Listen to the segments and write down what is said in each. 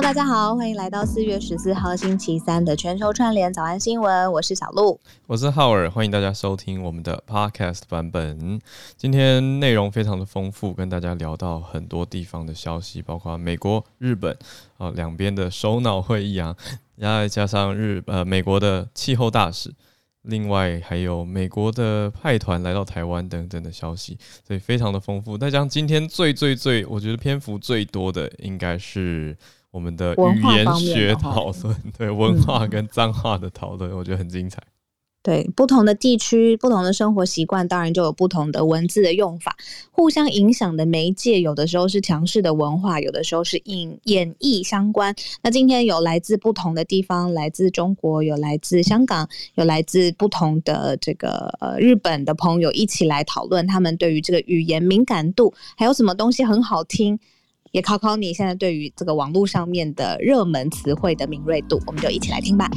大家好，欢迎来到四月十四号星期三的全球串联早安新闻。我是小鹿，我是浩尔，欢迎大家收听我们的 Podcast 版本。今天内容非常的丰富，跟大家聊到很多地方的消息，包括美国、日本啊两边的首脑会议啊，然后再加上日呃美国的气候大使。另外还有美国的派团来到台湾等等的消息，所以非常的丰富。那将今天最最最，我觉得篇幅最多的应该是我们的语言学讨论，对文化跟脏话的讨论，我觉得很精彩。对，不同的地区、不同的生活习惯，当然就有不同的文字的用法。互相影响的媒介，有的时候是强势的文化，有的时候是演演绎相关。那今天有来自不同的地方，来自中国，有来自香港，有来自不同的这个呃日本的朋友一起来讨论，他们对于这个语言敏感度，还有什么东西很好听，也考考你现在对于这个网络上面的热门词汇的敏锐度，我们就一起来听吧。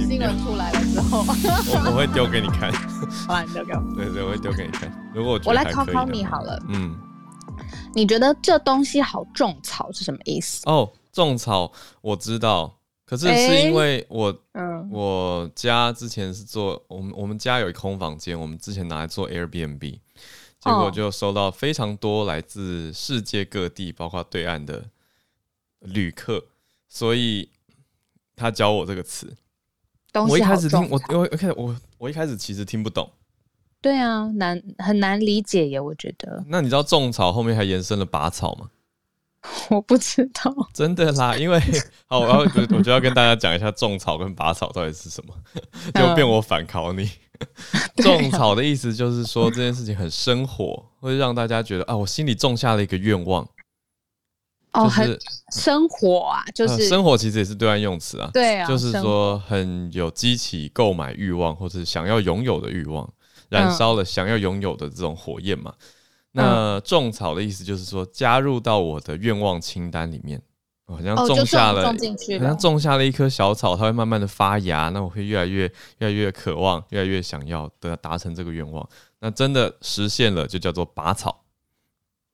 新闻出来了之后，我我会丢给你看。好，你丢给我。对对，我会丢给你看。如果我，我来考考你好了。嗯，你觉得这东西好种草是什么意思？哦，种草我知道，可是是因为我，嗯、欸，我家之前是做我们我们家有一空房间，我们之前拿来做 Airbnb，结果就收到非常多来自世界各地，包括对岸的旅客，所以他教我这个词。我一开始听我我一开始我我一开始其实听不懂，对啊，难很难理解耶，我觉得。那你知道种草后面还延伸了拔草吗？我不知道，真的啦，因为好，我要我就要跟大家讲一下种草跟拔草到底是什么，就变我反考你。种草的意思就是说这件事情很生活，会让大家觉得啊，我心里种下了一个愿望。哦，很生活啊，就是、呃、生活其实也是对岸用词啊，对啊，就是说很有激起购买欲望或者想要拥有的欲望，燃烧了想要拥有的这种火焰嘛。嗯、那种草的意思就是说加入到我的愿望清单里面，好像种下了，好像种下了一棵小草，它会慢慢的发芽，那我会越来越越来越渴望，越来越想要的达成这个愿望。那真的实现了，就叫做拔草。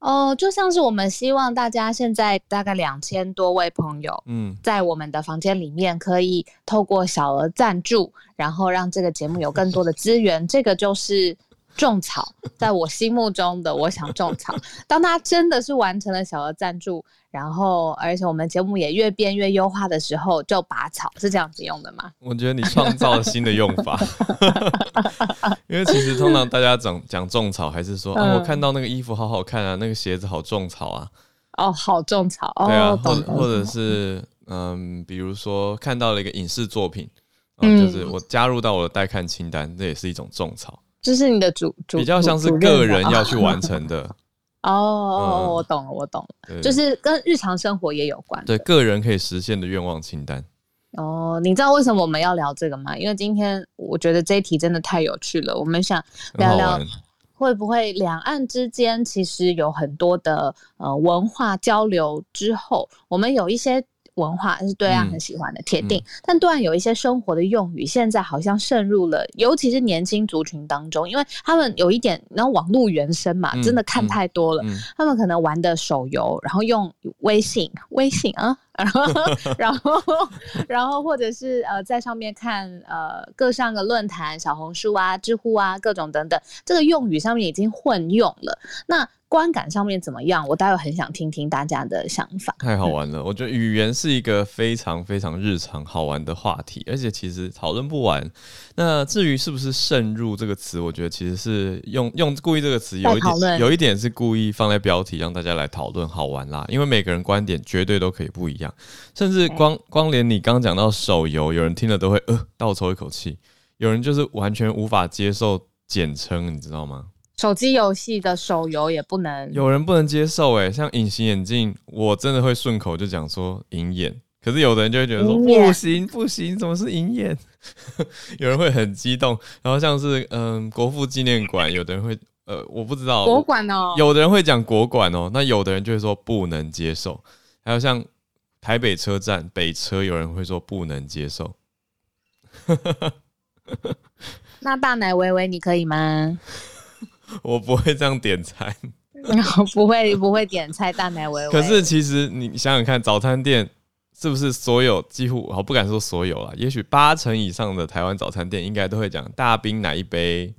哦，就像是我们希望大家现在大概两千多位朋友，嗯，在我们的房间里面可以透过小额赞助，然后让这个节目有更多的资源，这个就是。种草，在我心目中的我想种草。当他真的是完成了小额赞助，然后而且我们节目也越变越优化的时候，就拔草，是这样子用的吗？我觉得你创造了新的用法，因为其实通常大家讲讲种草，还是说、嗯、啊，我看到那个衣服好好看啊，那个鞋子好种草啊。哦，好种草。对啊，哦、或者或者是嗯，比如说看到了一个影视作品，嗯，就是我加入到我的待看清单，这也是一种种草。就是你的主主，比较像是个人要去完成的。哦哦，嗯、我懂了，我懂了，就是跟日常生活也有关。对，个人可以实现的愿望清单。哦，你知道为什么我们要聊这个吗？因为今天我觉得这一题真的太有趣了。我们想聊聊会不会两岸之间其实有很多的呃文化交流之后，我们有一些。文化是对岸很喜欢的铁定，嗯嗯、但对岸有一些生活的用语，现在好像渗入了，尤其是年轻族群当中，因为他们有一点，然后网络原生嘛，嗯、真的看太多了，他们可能玩的手游，然后用微信，微信啊，然后，然后，然后或者是呃，在上面看呃各上个论坛，小红书啊、知乎啊，各种等等，这个用语上面已经混用了，那。观感上面怎么样？我待会很想听听大家的想法。太好玩了，我觉得语言是一个非常非常日常好玩的话题，而且其实讨论不完。那至于是不是渗入这个词，我觉得其实是用用故意这个词有一点有一点是故意放在标题让大家来讨论好玩啦。因为每个人观点绝对都可以不一样，甚至光光连你刚讲到手游，有人听了都会呃倒抽一口气，有人就是完全无法接受简称，你知道吗？手机游戏的手游也不能，有人不能接受哎，像隐形眼镜，我真的会顺口就讲说隐眼，可是有的人就会觉得说不行不行，怎么是隐眼？有人会很激动，然后像是嗯国父纪念馆，有的人会呃我不知道。国馆哦，有的人会讲国馆哦，那有的人就会说不能接受，还有像台北车站北车，有人会说不能接受。那大奶维维，你可以吗？我不会这样点餐，不会不会点菜。大奶维维，可是其实你想想看，早餐店是不是所有几乎我不敢说所有啊，也许八成以上的台湾早餐店应该都会讲大冰奶一杯。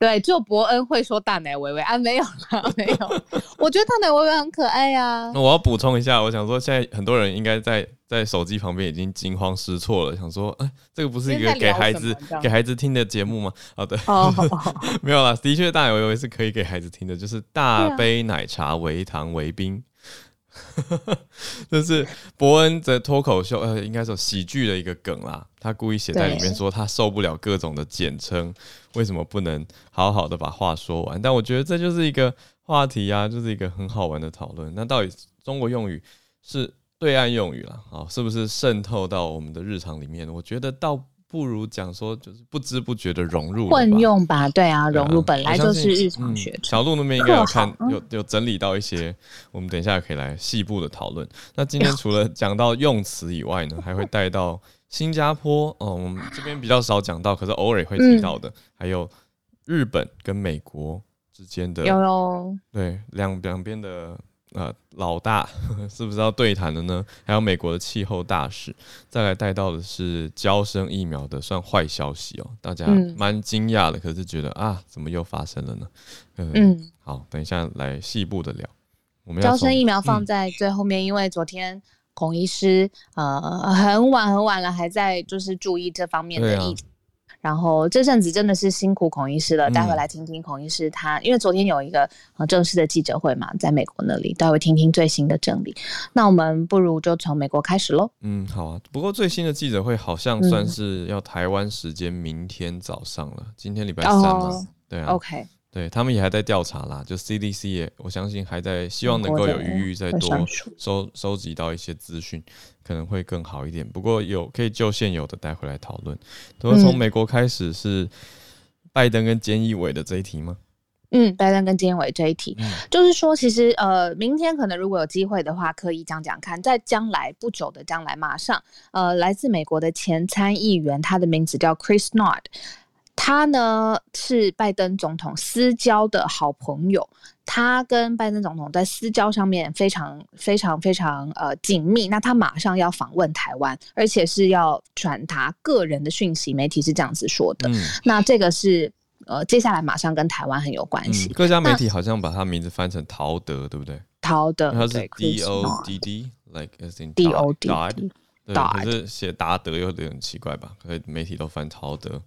对，就伯恩会说大奶微微啊，没有啦，没有。我觉得大奶微微很可爱呀、啊。那我要补充一下，我想说，现在很多人应该在在手机旁边已经惊慌失措了，想说，哎，这个不是一个给孩子给孩子听的节目吗？啊，对，哦，没有啦，的确大奶微微是可以给孩子听的，就是大杯奶茶，微糖微冰。这是伯恩的脱口秀，呃，应该说喜剧的一个梗啦。他故意写在里面说他受不了各种的简称，为什么不能好好的把话说完？但我觉得这就是一个话题啊，就是一个很好玩的讨论。那到底中国用语是对岸用语了啊？是不是渗透到我们的日常里面？我觉得倒。不如讲说，就是不知不觉的融入混用吧，对啊，融入本来就是日常学。小鹿那边应该有看，有有整理到一些，我们等一下可以来细部的讨论。那今天除了讲到用词以外呢，还会带到新加坡，嗯，我们这边比较少讲到，可是偶尔会提到的，嗯、还有日本跟美国之间的，有有对两两边的。呃，老大 是不是要对谈的呢？还有美国的气候大使，再来带到的是交生疫苗的算坏消息哦，大家蛮惊讶的，可是觉得啊，怎么又发生了呢？嗯，嗯好，等一下来细部的聊。我们要娇生疫苗放在最后面，嗯、因为昨天孔医师呃很晚很晚了，还在就是注意这方面的议题。然后这阵子真的是辛苦孔医师了，待会来听听孔医师他，嗯、因为昨天有一个正式的记者会嘛，在美国那里，待会听听最新的整理。那我们不如就从美国开始喽。嗯，好啊。不过最新的记者会好像算是要台湾时间明天早上了，嗯、今天礼拜三嘛，哦、对啊。OK。对他们也还在调查啦，就 CDC 也，我相信还在希望能够有余裕再多收收集到一些资讯，可能会更好一点。不过有可以就现有的带回来讨论。都是从美国开始是拜登跟菅义伟的这一题吗？嗯，拜登跟菅义伟这一题，嗯、就是说其实呃，明天可能如果有机会的话，可以讲讲看，在将来不久的将来，马上呃，来自美国的前参议员，他的名字叫 Chris Dodd。他呢是拜登总统私交的好朋友，他跟拜登总统在私交上面非常非常非常呃紧密。那他马上要访问台湾，而且是要传达个人的讯息，媒体是这样子说的。嗯、那这个是呃接下来马上跟台湾很有关系、嗯。各家媒体好像把他名字翻成陶德，对不对？陶德，他是 D O D D，like as in D O D D，对，可是写达德又有点奇怪吧？可是媒体都翻陶德。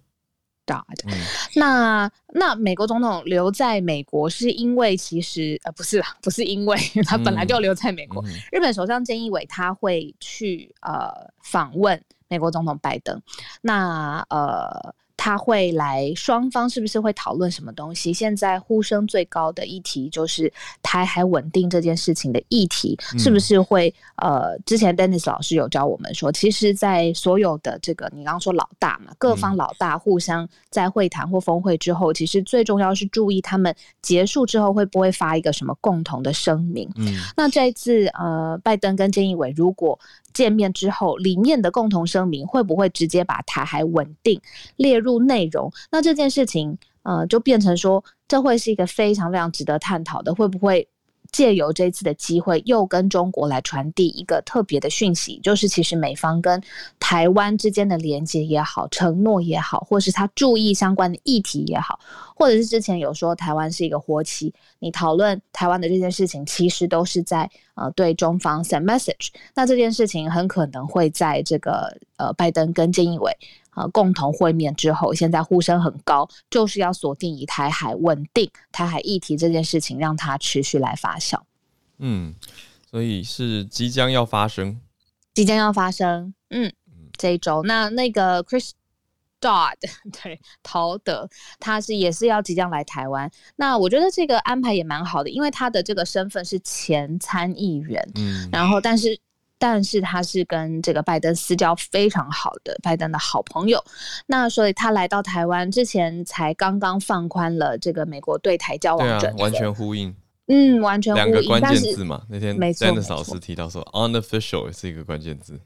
那那美国总统留在美国是因为其实呃不是啦，不是因为他本来就留在美国。嗯嗯、日本首相菅义伟他会去呃访问美国总统拜登，那呃。他会来，双方是不是会讨论什么东西？现在呼声最高的议题就是台海稳定这件事情的议题，是不是会？呃，之前 Dennis 老师有教我们说，其实，在所有的这个，你刚刚说老大嘛，各方老大互相在会谈或峰会之后，其实最重要是注意他们结束之后会不会发一个什么共同的声明。嗯，那这一次，呃，拜登跟菅义伟如果见面之后，里面的共同声明会不会直接把台海稳定列入内容？那这件事情，呃，就变成说，这会是一个非常非常值得探讨的，会不会？借由这次的机会，又跟中国来传递一个特别的讯息，就是其实美方跟台湾之间的连接也好，承诺也好，或是他注意相关的议题也好，或者是之前有说台湾是一个活棋，你讨论台湾的这件事情，其实都是在呃对中方 send message。那这件事情很可能会在这个呃拜登跟菅义伟。呃，共同会面之后，现在呼声很高，就是要锁定以台海稳定、台海议题这件事情，让它持续来发酵。嗯，所以是即将要发生，即将要发生。嗯，这一周，那那个 Chris Dodd 对陶德，他是也是要即将来台湾。那我觉得这个安排也蛮好的，因为他的这个身份是前参议员。嗯，然后但是。但是他是跟这个拜登私交非常好的拜登的好朋友，那所以他来到台湾之前才刚刚放宽了这个美国对台交往准则，完全呼应。嗯，完全两个关键字嘛。那天没错，Dennis 老师提到说，unofficial 也是一个关键字。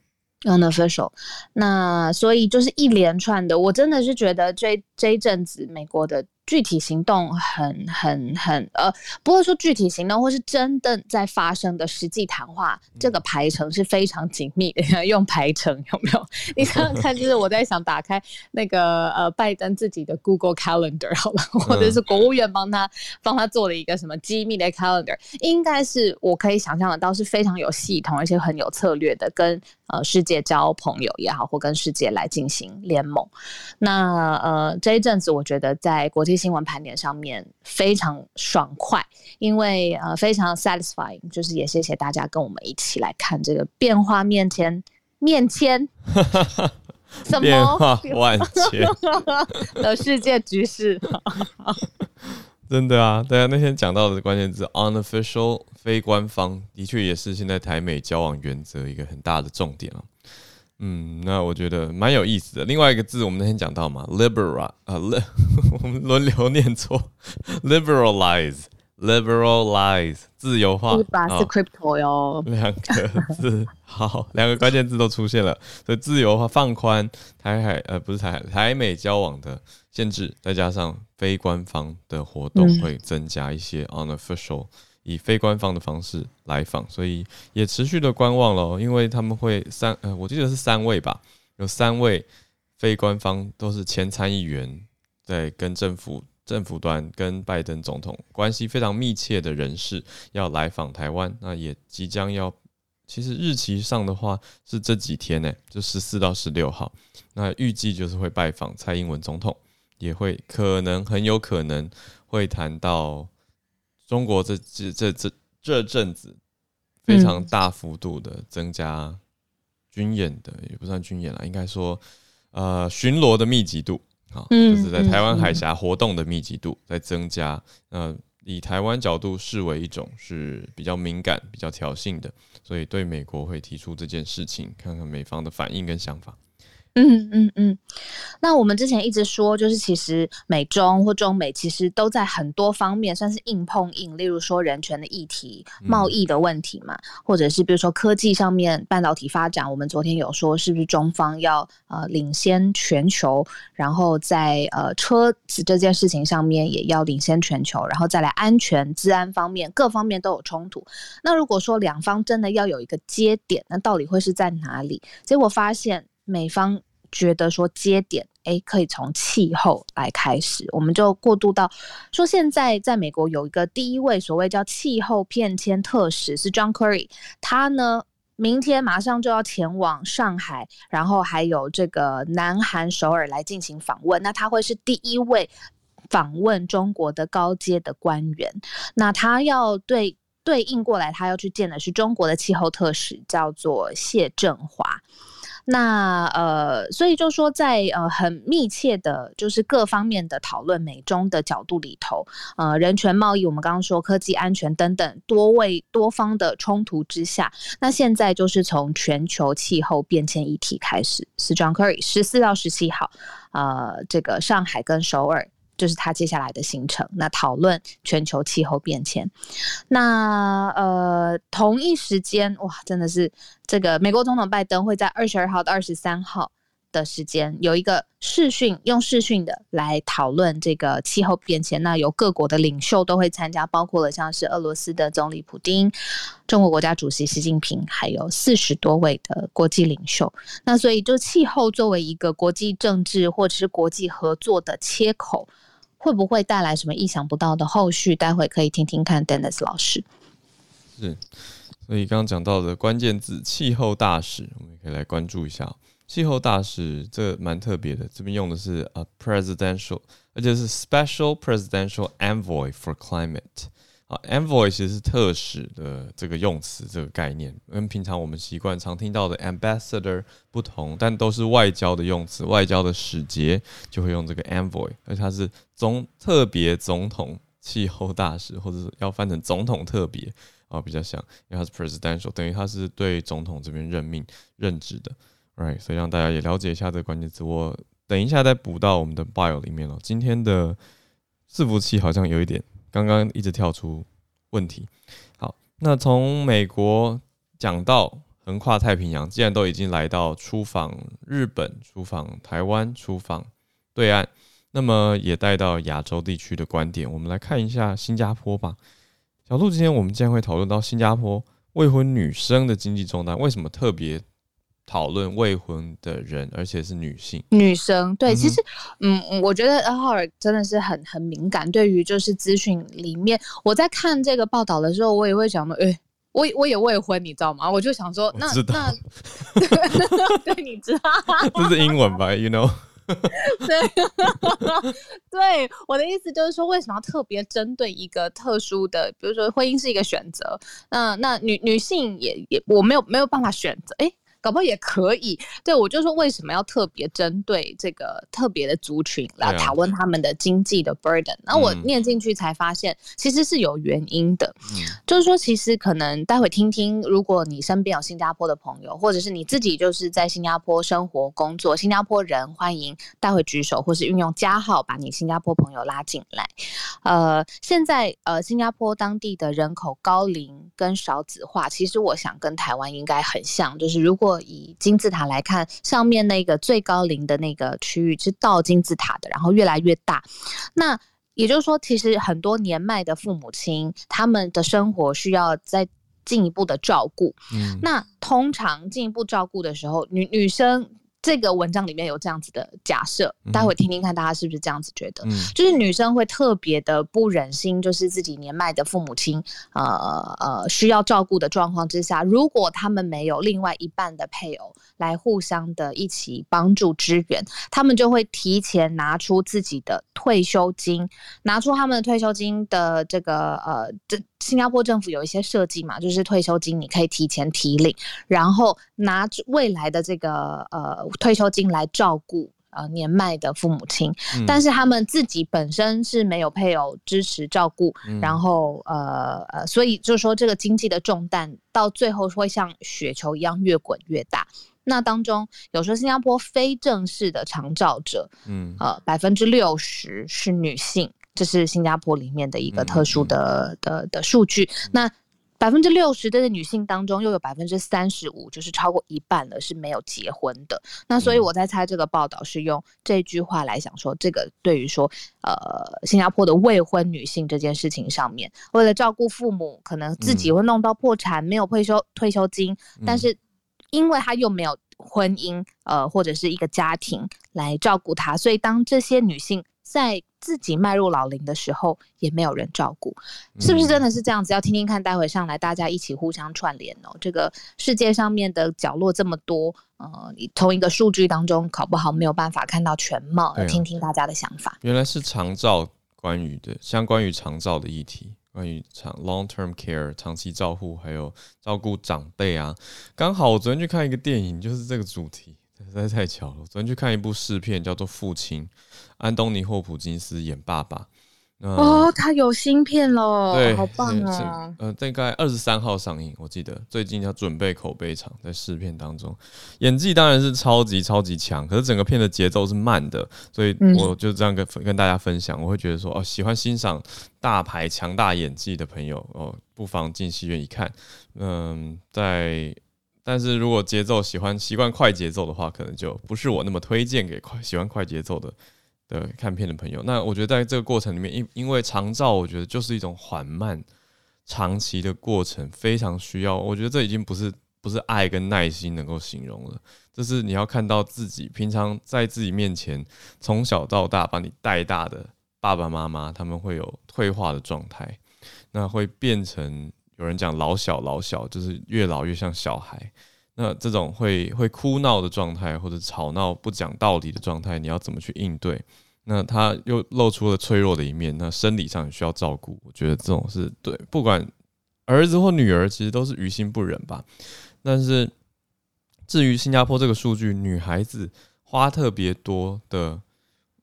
unofficial，那所以就是一连串的，我真的是觉得这这一阵子美国的。具体行动很很很呃，不会说具体行动，或是真的在发生的实际谈话，这个排程是非常紧密的。用排程有没有？你想想看，就是我在想打开那个呃拜登自己的 Google Calendar 好了，或者是国务院帮他帮他做了一个什么机密的 Calendar，应该是我可以想象得到是非常有系统而且很有策略的，跟呃世界交朋友也好，或跟世界来进行联盟。那呃这一阵子，我觉得在国际。新闻盘点上面非常爽快，因为呃非常 satisfying，就是也谢谢大家跟我们一起来看这个变化面前面前 什么？万千。的世界局势，真的啊，对啊，那天讲到的关键字 unofficial 非官方，的确也是现在台美交往原则一个很大的重点啊。嗯，那我觉得蛮有意思的。另外一个字，我们那天讲到嘛，liberal 啊，我们轮流念错，liberalize，liberalize，自由化，是吧？是 crypto 哟。两个字，好，两个关键字都出现了，所以自由化、放宽台海呃不是台海台美交往的限制，再加上非官方的活动会增加一些 unofficial。以非官方的方式来访，所以也持续的观望了，因为他们会三呃，我记得是三位吧，有三位非官方都是前参议员，在跟政府政府端跟拜登总统关系非常密切的人士要来访台湾，那也即将要，其实日期上的话是这几天呢，就十四到十六号，那预计就是会拜访蔡英文总统，也会可能很有可能会谈到。中国这这这这这阵子非常大幅度的增加军演的，也不算军演了，应该说呃巡逻的密集度啊，就是在台湾海峡活动的密集度在增加。呃，以台湾角度视为一种是比较敏感、比较挑衅的，所以对美国会提出这件事情，看看美方的反应跟想法。嗯嗯嗯，那我们之前一直说，就是其实美中或中美其实都在很多方面算是硬碰硬，例如说人权的议题、贸易的问题嘛，或者是比如说科技上面半导体发展，我们昨天有说是不是中方要呃领先全球，然后在呃车子这件事情上面也要领先全球，然后再来安全、治安方面各方面都有冲突。那如果说两方真的要有一个接点，那到底会是在哪里？结果发现美方。觉得说接点，诶，可以从气候来开始，我们就过渡到说，现在在美国有一个第一位所谓叫气候变迁特使是 John Kerry，他呢明天马上就要前往上海，然后还有这个南韩首尔来进行访问，那他会是第一位访问中国的高阶的官员，那他要对对应过来，他要去见的是中国的气候特使，叫做谢振华。那呃，所以就说在呃很密切的，就是各方面的讨论美中的角度里头，呃，人权、贸易，我们刚刚说科技、安全等等多位多方的冲突之下，那现在就是从全球气候变迁议题开始，是 John Kerry 十四到十七号，呃，这个上海跟首尔。就是他接下来的行程，那讨论全球气候变迁。那呃，同一时间，哇，真的是这个美国总统拜登会在二十二号到二十三号的时间有一个视讯，用视讯的来讨论这个气候变迁。那有各国的领袖都会参加，包括了像是俄罗斯的总理普丁、中国国家主席习近平，还有四十多位的国际领袖。那所以，就气候作为一个国际政治或者是国际合作的切口。会不会带来什么意想不到的后续？待会可以听听看，Dennis 老师。是，所以刚刚讲到的关键字“气候大使”，我们可以来关注一下。气候大使这蛮特别的，这边用的是 a presidential，而且是 special presidential envoy for climate。啊，envoy 其实是特使的这个用词，这个概念跟平常我们习惯常听到的 ambassador 不同，但都是外交的用词，外交的使节就会用这个 envoy，而它是总特别总统气候大使，或者是要翻成总统特别啊，比较像，因为它是 presidential，等于它是对总统这边任命任职的，right？所以让大家也了解一下这个关键词，我等一下再补到我们的 bio 里面哦。今天的伺服器好像有一点。刚刚一直跳出问题。好，那从美国讲到横跨太平洋，既然都已经来到出访日本、出访台湾、出访对岸，那么也带到亚洲地区的观点，我们来看一下新加坡吧。小鹿，今天我们将会讨论到新加坡未婚女生的经济重担，为什么特别讨论未婚的人，而且是女性？女生对，嗯、其实，嗯，我觉得阿浩尔真的是很很敏感，对于就是资讯里面，我在看这个报道的时候，我也会想到，哎、欸，我我也未婚，你知道吗？我就想说，那那，对，你知道，这是英文吧？You know。对，对，我的意思就是说，为什么要特别针对一个特殊的，比如说婚姻是一个选择，那那女女性也也我没有没有办法选择，哎。搞不好也可以，对，我就说为什么要特别针对这个特别的族群来讨论他们的经济的 burden？那、啊、我念进去才发现，其实是有原因的。嗯、就是说，其实可能待会听听，如果你身边有新加坡的朋友，或者是你自己就是在新加坡生活工作，新加坡人欢迎待会举手，或是运用加号把你新加坡朋友拉进来。呃，现在呃，新加坡当地的人口高龄跟少子化，其实我想跟台湾应该很像，就是如果以金字塔来看，上面那个最高龄的那个区域是倒金字塔的，然后越来越大。那也就是说，其实很多年迈的父母亲，他们的生活需要再进一步的照顾。嗯，那通常进一步照顾的时候，女女生。这个文章里面有这样子的假设，待会听听看大家是不是这样子觉得？嗯，就是女生会特别的不忍心，就是自己年迈的父母亲，呃呃需要照顾的状况之下，如果他们没有另外一半的配偶来互相的一起帮助支援，他们就会提前拿出自己的退休金，拿出他们的退休金的这个呃这。新加坡政府有一些设计嘛，就是退休金你可以提前提领，然后拿未来的这个呃退休金来照顾呃年迈的父母亲，嗯、但是他们自己本身是没有配偶支持照顾，嗯、然后呃呃，所以就是说这个经济的重担到最后会像雪球一样越滚越大。那当中有时候新加坡非正式的长照者，嗯呃百分之六十是女性。这是新加坡里面的一个特殊的、嗯、的的数据。那百分之六十的女性当中，又有百分之三十五，就是超过一半了，是没有结婚的。那所以我在猜，这个报道是用这句话来想说，这个对于说，呃，新加坡的未婚女性这件事情上面，为了照顾父母，可能自己会弄到破产，没有退休退休金，但是因为她又没有婚姻，呃，或者是一个家庭来照顾她，所以当这些女性。在自己迈入老龄的时候，也没有人照顾，是不是真的是这样子？要听听看，待会上来大家一起互相串联哦。这个世界上面的角落这么多，呃，你从一个数据当中考不好没有办法看到全貌，要听听大家的想法。原来是长照关于的，相关于长照的议题，关于长 long term care 长期照护，还有照顾长辈啊。刚好我昨天去看一个电影，就是这个主题。实在太巧了！昨天去看一部试片，叫做《父亲》，安东尼·霍普金斯演爸爸。哦，他有新片喽，对，好棒啊！呃，大概二十三号上映，我记得最近要准备口碑场，在试片当中，演技当然是超级超级强，可是整个片的节奏是慢的，所以我就这样跟跟大家分享，我会觉得说，哦，喜欢欣赏大牌强大演技的朋友，哦，不妨进戏院一看。嗯，在。但是如果节奏喜欢习惯快节奏的话，可能就不是我那么推荐给快喜欢快节奏的的看片的朋友。那我觉得在这个过程里面，因因为长照，我觉得就是一种缓慢、长期的过程，非常需要。我觉得这已经不是不是爱跟耐心能够形容了，这是你要看到自己平常在自己面前从小到大把你带大的爸爸妈妈，他们会有退化的状态，那会变成。有人讲老小老小，就是越老越像小孩。那这种会会哭闹的状态，或者吵闹不讲道理的状态，你要怎么去应对？那他又露出了脆弱的一面，那生理上也需要照顾。我觉得这种是对，不管儿子或女儿，其实都是于心不忍吧。但是至于新加坡这个数据，女孩子花特别多的。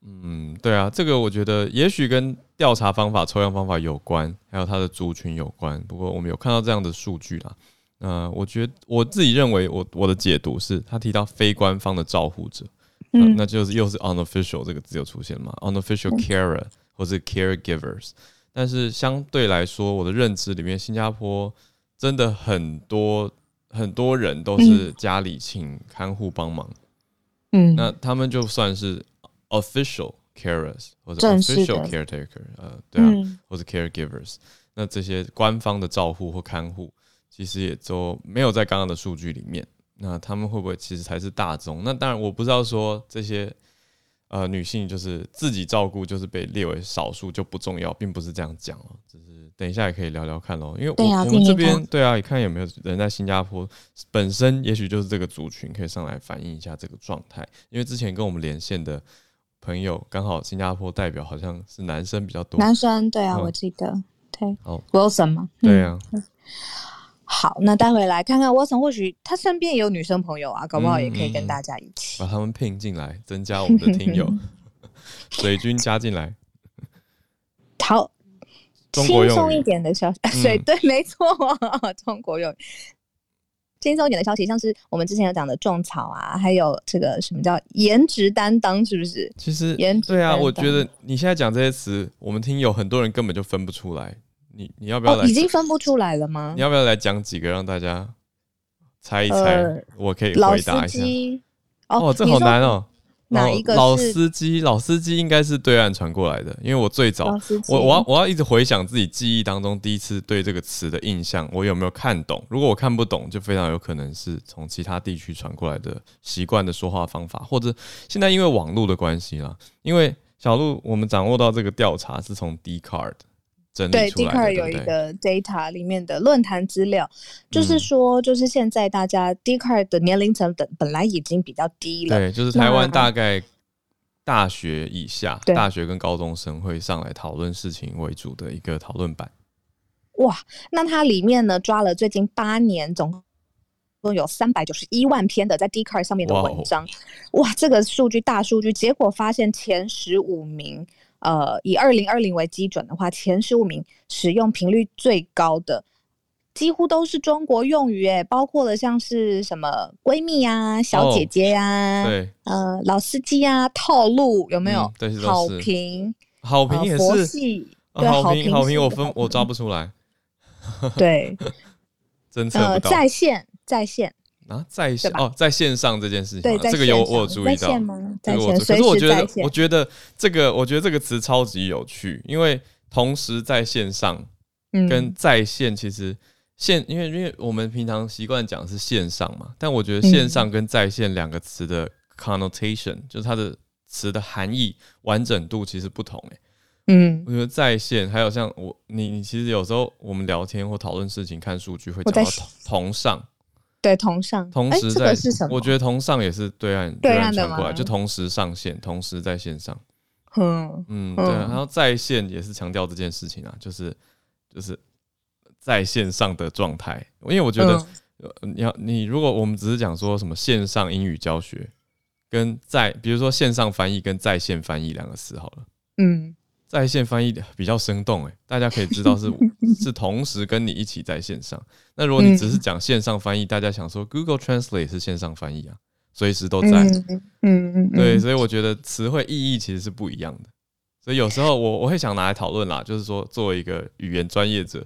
嗯，对啊，这个我觉得也许跟调查方法、抽样方法有关，还有它的族群有关。不过我们有看到这样的数据啦。那我觉得我自己认为我，我我的解读是，他提到非官方的照护者，嗯、那就是又是 unofficial 这个字又出现嘛，unofficial carer 或是 caregivers，但是相对来说，我的认知里面，新加坡真的很多很多人都是家里请看护帮忙，嗯，那他们就算是 official carers 或者 official caretaker，呃，对啊，嗯、或者 caregivers，那这些官方的照护或看护，其实也都没有在刚刚的数据里面。那他们会不会其实才是大宗？那当然，我不知道说这些呃女性就是自己照顾，就是被列为少数就不重要，并不是这样讲哦。只是等一下也可以聊聊看喽，因为我，啊、我们这边对啊，你看有没有人在新加坡本身，也许就是这个族群可以上来反映一下这个状态。因为之前跟我们连线的朋友，刚好新加坡代表好像是男生比较多，男生对啊，嗯、我记得对。哦，Wilson 吗，对啊。嗯好，那待会来看看 Wilson，或许他身边也有女生朋友啊，搞不好也可以跟大家一起、嗯、把他们聘进来，增加我们的听友，水军加进来。好，轻松一点的消息，水、嗯、对，没错，中国用轻松一点的消息，像是我们之前有讲的种草啊，还有这个什么叫颜值担当，是不是？其实颜值对啊，我觉得你现在讲这些词，我们听有很多人根本就分不出来。你你要不要来、哦？已经分不出来了吗？你要不要来讲几个让大家猜一猜？呃、我可以回答一下。哦，哦，这好难哦。哪一个？老司机，老司机应该是对岸传过来的，因为我最早，我我要我要一直回想自己记忆当中第一次对这个词的印象，我有没有看懂？如果我看不懂，就非常有可能是从其他地区传过来的习惯的说话方法，或者现在因为网络的关系啦。因为小鹿，我们掌握到这个调查是从对，Dcard 有一个 data 里面的论坛资料，就是说，就是现在大家 Dcard 的年龄层本本来已经比较低了，对，就是台湾大概大学以下，大学跟高中生会上来讨论事情为主的一个讨论版。哇，那它里面呢抓了最近八年总共有三百九十一万篇的在 Dcard 上面的文章，哇，哇，这个数据大数据，结果发现前十五名。呃，以二零二零为基准的话，前十五名使用频率最高的，几乎都是中国用语，哎，包括了像是什么闺蜜呀、啊、小姐姐呀、啊哦，对，呃，老司机呀、啊，套路有没有？对、嗯，好评，好评也是，呃、佛系对，好评，好评，我分我抓不出来，对，侦测不到，在线，在线。啊，在线哦，在线上这件事情，这个有我有注意到，这个我，可是我觉得，我觉得这个，我觉得这个词超级有趣，因为同时在线上跟在线其实线，因为因为我们平常习惯讲是线上嘛，但我觉得线上跟在线两个词的 connotation，就是它的词的含义完整度其实不同诶。嗯，我觉得在线还有像我你你其实有时候我们聊天或讨论事情看数据会讲到同同上。对，同上，同时在，我觉得同上也是对岸对岸传过来，就同时上线，同时在线上。嗯嗯，对，然后在线也是强调这件事情啊，就是就是在线上的状态，因为我觉得你要你如果我们只是讲说什么线上英语教学，跟在比如说线上翻译跟在线翻译两个词好了，嗯。在线翻译比较生动，诶，大家可以知道是 是同时跟你一起在线上。那如果你只是讲线上翻译，大家想说 Google Translate 是线上翻译啊，随时都在。嗯嗯，对，所以我觉得词汇意义其实是不一样的。所以有时候我我会想拿来讨论啦，就是说作为一个语言专业者，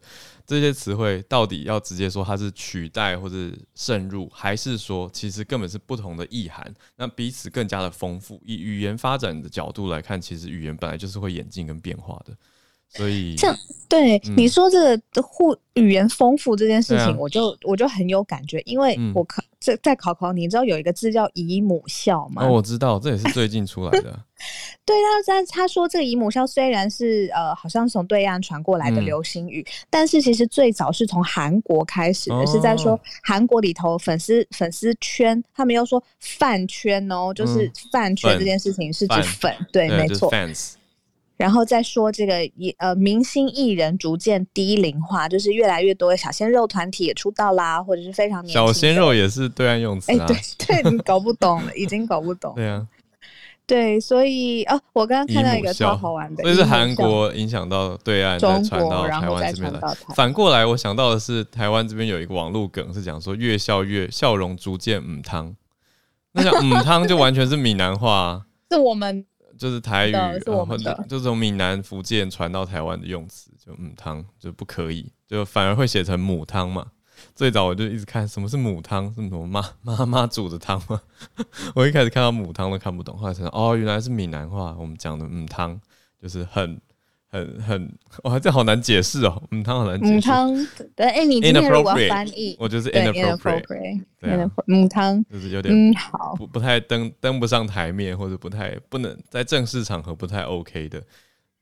这些词汇到底要直接说它是取代或者渗入，还是说其实根本是不同的意涵？那彼此更加的丰富。以语言发展的角度来看，其实语言本来就是会演进跟变化的。所以，像对、嗯、你说这个互语言丰富这件事情，我就、啊、我就很有感觉，因为我考这再考考你，你知道有一个字叫姨母笑吗？哦，我知道，这也是最近出来的。对，他在他说这个姨母笑虽然是呃，好像是从对岸传过来的流行语、嗯，但是其实最早是从韩国开始的，哦、是在说韩国里头粉丝粉丝圈，他们又说饭圈哦，就是饭圈这件事情是指粉，嗯、对，没错。然后再说这个呃，明星艺人逐渐低龄化，就是越来越多的小鲜肉团体也出道啦，或者是非常年轻。小鲜肉也是对岸用词啊？欸、对 对，你搞不懂了，已经搞不懂。对啊，对，所以哦，我刚刚看到一个超好玩的，这是韩国影响到对岸，再传到台湾这边来。反过来，我想到的是台湾这边有一个网络梗，是讲说越笑越笑容逐渐母汤，那像母汤就完全是闽南话、啊，是我们。就是台语，是我们的，就从闽南、福建传到台湾的用词，就母汤就不可以，就反而会写成母汤嘛。最早我就一直看什么是母汤，是什么妈 妈妈煮的汤吗？我一开始看到母汤都看不懂，后来才哦，原来是闽南话，我们讲的母汤就是很。很很哇，这好难解释哦，母汤好难解释。母汤，对，哎，你今天如果翻译，我就是 inappropriate，对啊，母汤就是有点嗯好，不不太登登不上台面，或者不太不能在正式场合不太 OK 的，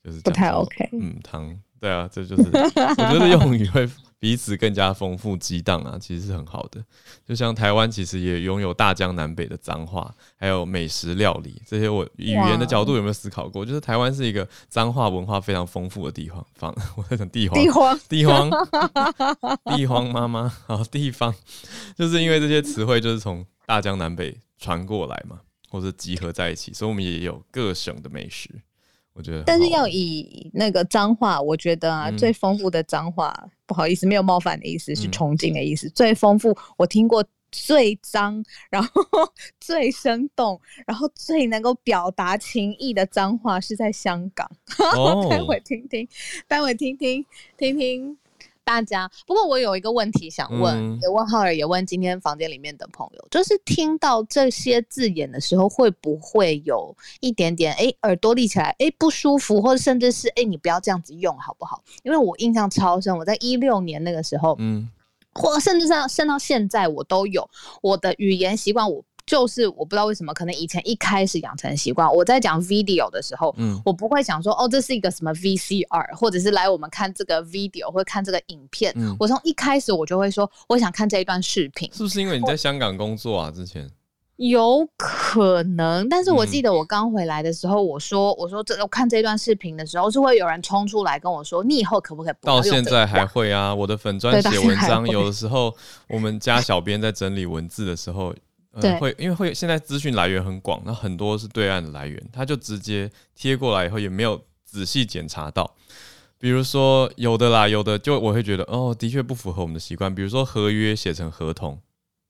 就是不太 OK。母汤，对啊，这就是我觉得用语会。彼此更加丰富激荡啊，其实是很好的。就像台湾其实也拥有大江南北的脏话，还有美食料理这些。我语言的角度有没有思考过？就是台湾是一个脏话文化非常丰富的地方。方，我在讲地方，地方，地方，地方妈妈，好地方，就是因为这些词汇就是从大江南北传过来嘛，或者集合在一起，所以我们也有各省的美食。我觉得，但是要以那个脏话，我觉得啊，嗯、最丰富的脏话，不好意思，没有冒犯的意思，是崇敬的意思。嗯、最丰富，我听过最脏，然后 最生动，然后最能够表达情意的脏话，是在香港。哦、待会听听，待会听听，听听。大家，不过我有一个问题想问，嗯、也问浩尔，也问今天房间里面的朋友，就是听到这些字眼的时候，会不会有一点点哎、欸、耳朵立起来哎、欸、不舒服，或者甚至是哎、欸、你不要这样子用好不好？因为我印象超深，我在一六年那个时候，嗯，或甚至上升到现在，我都有我的语言习惯我。就是我不知道为什么，可能以前一开始养成习惯，我在讲 video 的时候，嗯，我不会想说哦，这是一个什么 VCR，或者是来我们看这个 video 或者看这个影片。嗯，我从一开始我就会说，我想看这一段视频。是不是因为你在香港工作啊？之前有可能，但是我记得我刚回来的时候，我说我说这我看这段视频的时候，是会有人冲出来跟我说，你以后可不可以不要？到现在还会啊，我的粉砖写文章，有的时候我们家小编在整理文字的时候。嗯、会，因为会现在资讯来源很广，那很多是对岸的来源，他就直接贴过来以后也没有仔细检查到。比如说有的啦，有的就我会觉得哦，的确不符合我们的习惯。比如说合约写成合同，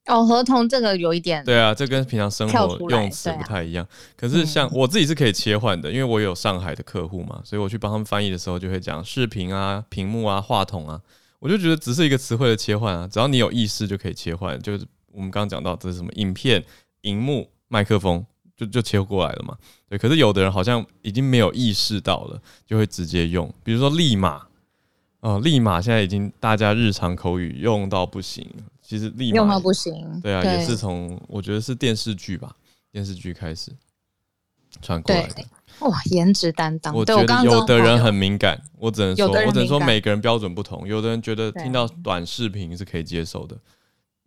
哦，合同这个有一点，对啊，这跟平常生活用词不太一样。啊、可是像我自己是可以切换的，嗯、因为我有上海的客户嘛，所以我去帮他们翻译的时候就会讲视频啊、屏幕啊、话筒啊，我就觉得只是一个词汇的切换啊，只要你有意识就可以切换，就是。我们刚刚讲到这是什么？影片、荧幕、麦克风，就就切过来了嘛。对，可是有的人好像已经没有意识到了，就会直接用。比如说立马，哦，立马现在已经大家日常口语用到不行。其实立马用到不行，对啊，对也是从我觉得是电视剧吧，电视剧开始传过来的。哇，颜值担当。我觉得有的人很敏感，我只能说，我只能说每个人标准不同。有的人觉得听到短视频是可以接受的。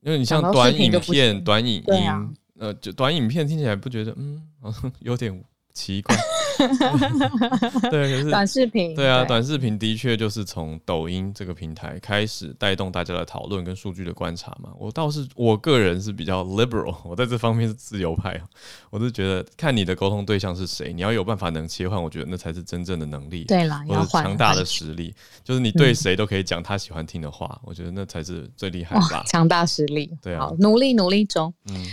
因为你像短影片、短影音，啊、呃，就短影片听起来不觉得，嗯，有点奇怪。对，可是短视频，对啊，短视频的确就是从抖音这个平台开始带动大家的讨论跟数据的观察嘛。我倒是我个人是比较 liberal，我在这方面是自由派。我是觉得看你的沟通对象是谁，你要有办法能切换，我觉得那才是真正的能力。对啦，要强大的实力，就是你对谁都可以讲他喜欢听的话，嗯、我觉得那才是最厉害的。强大实力，对啊，努力努力中，嗯。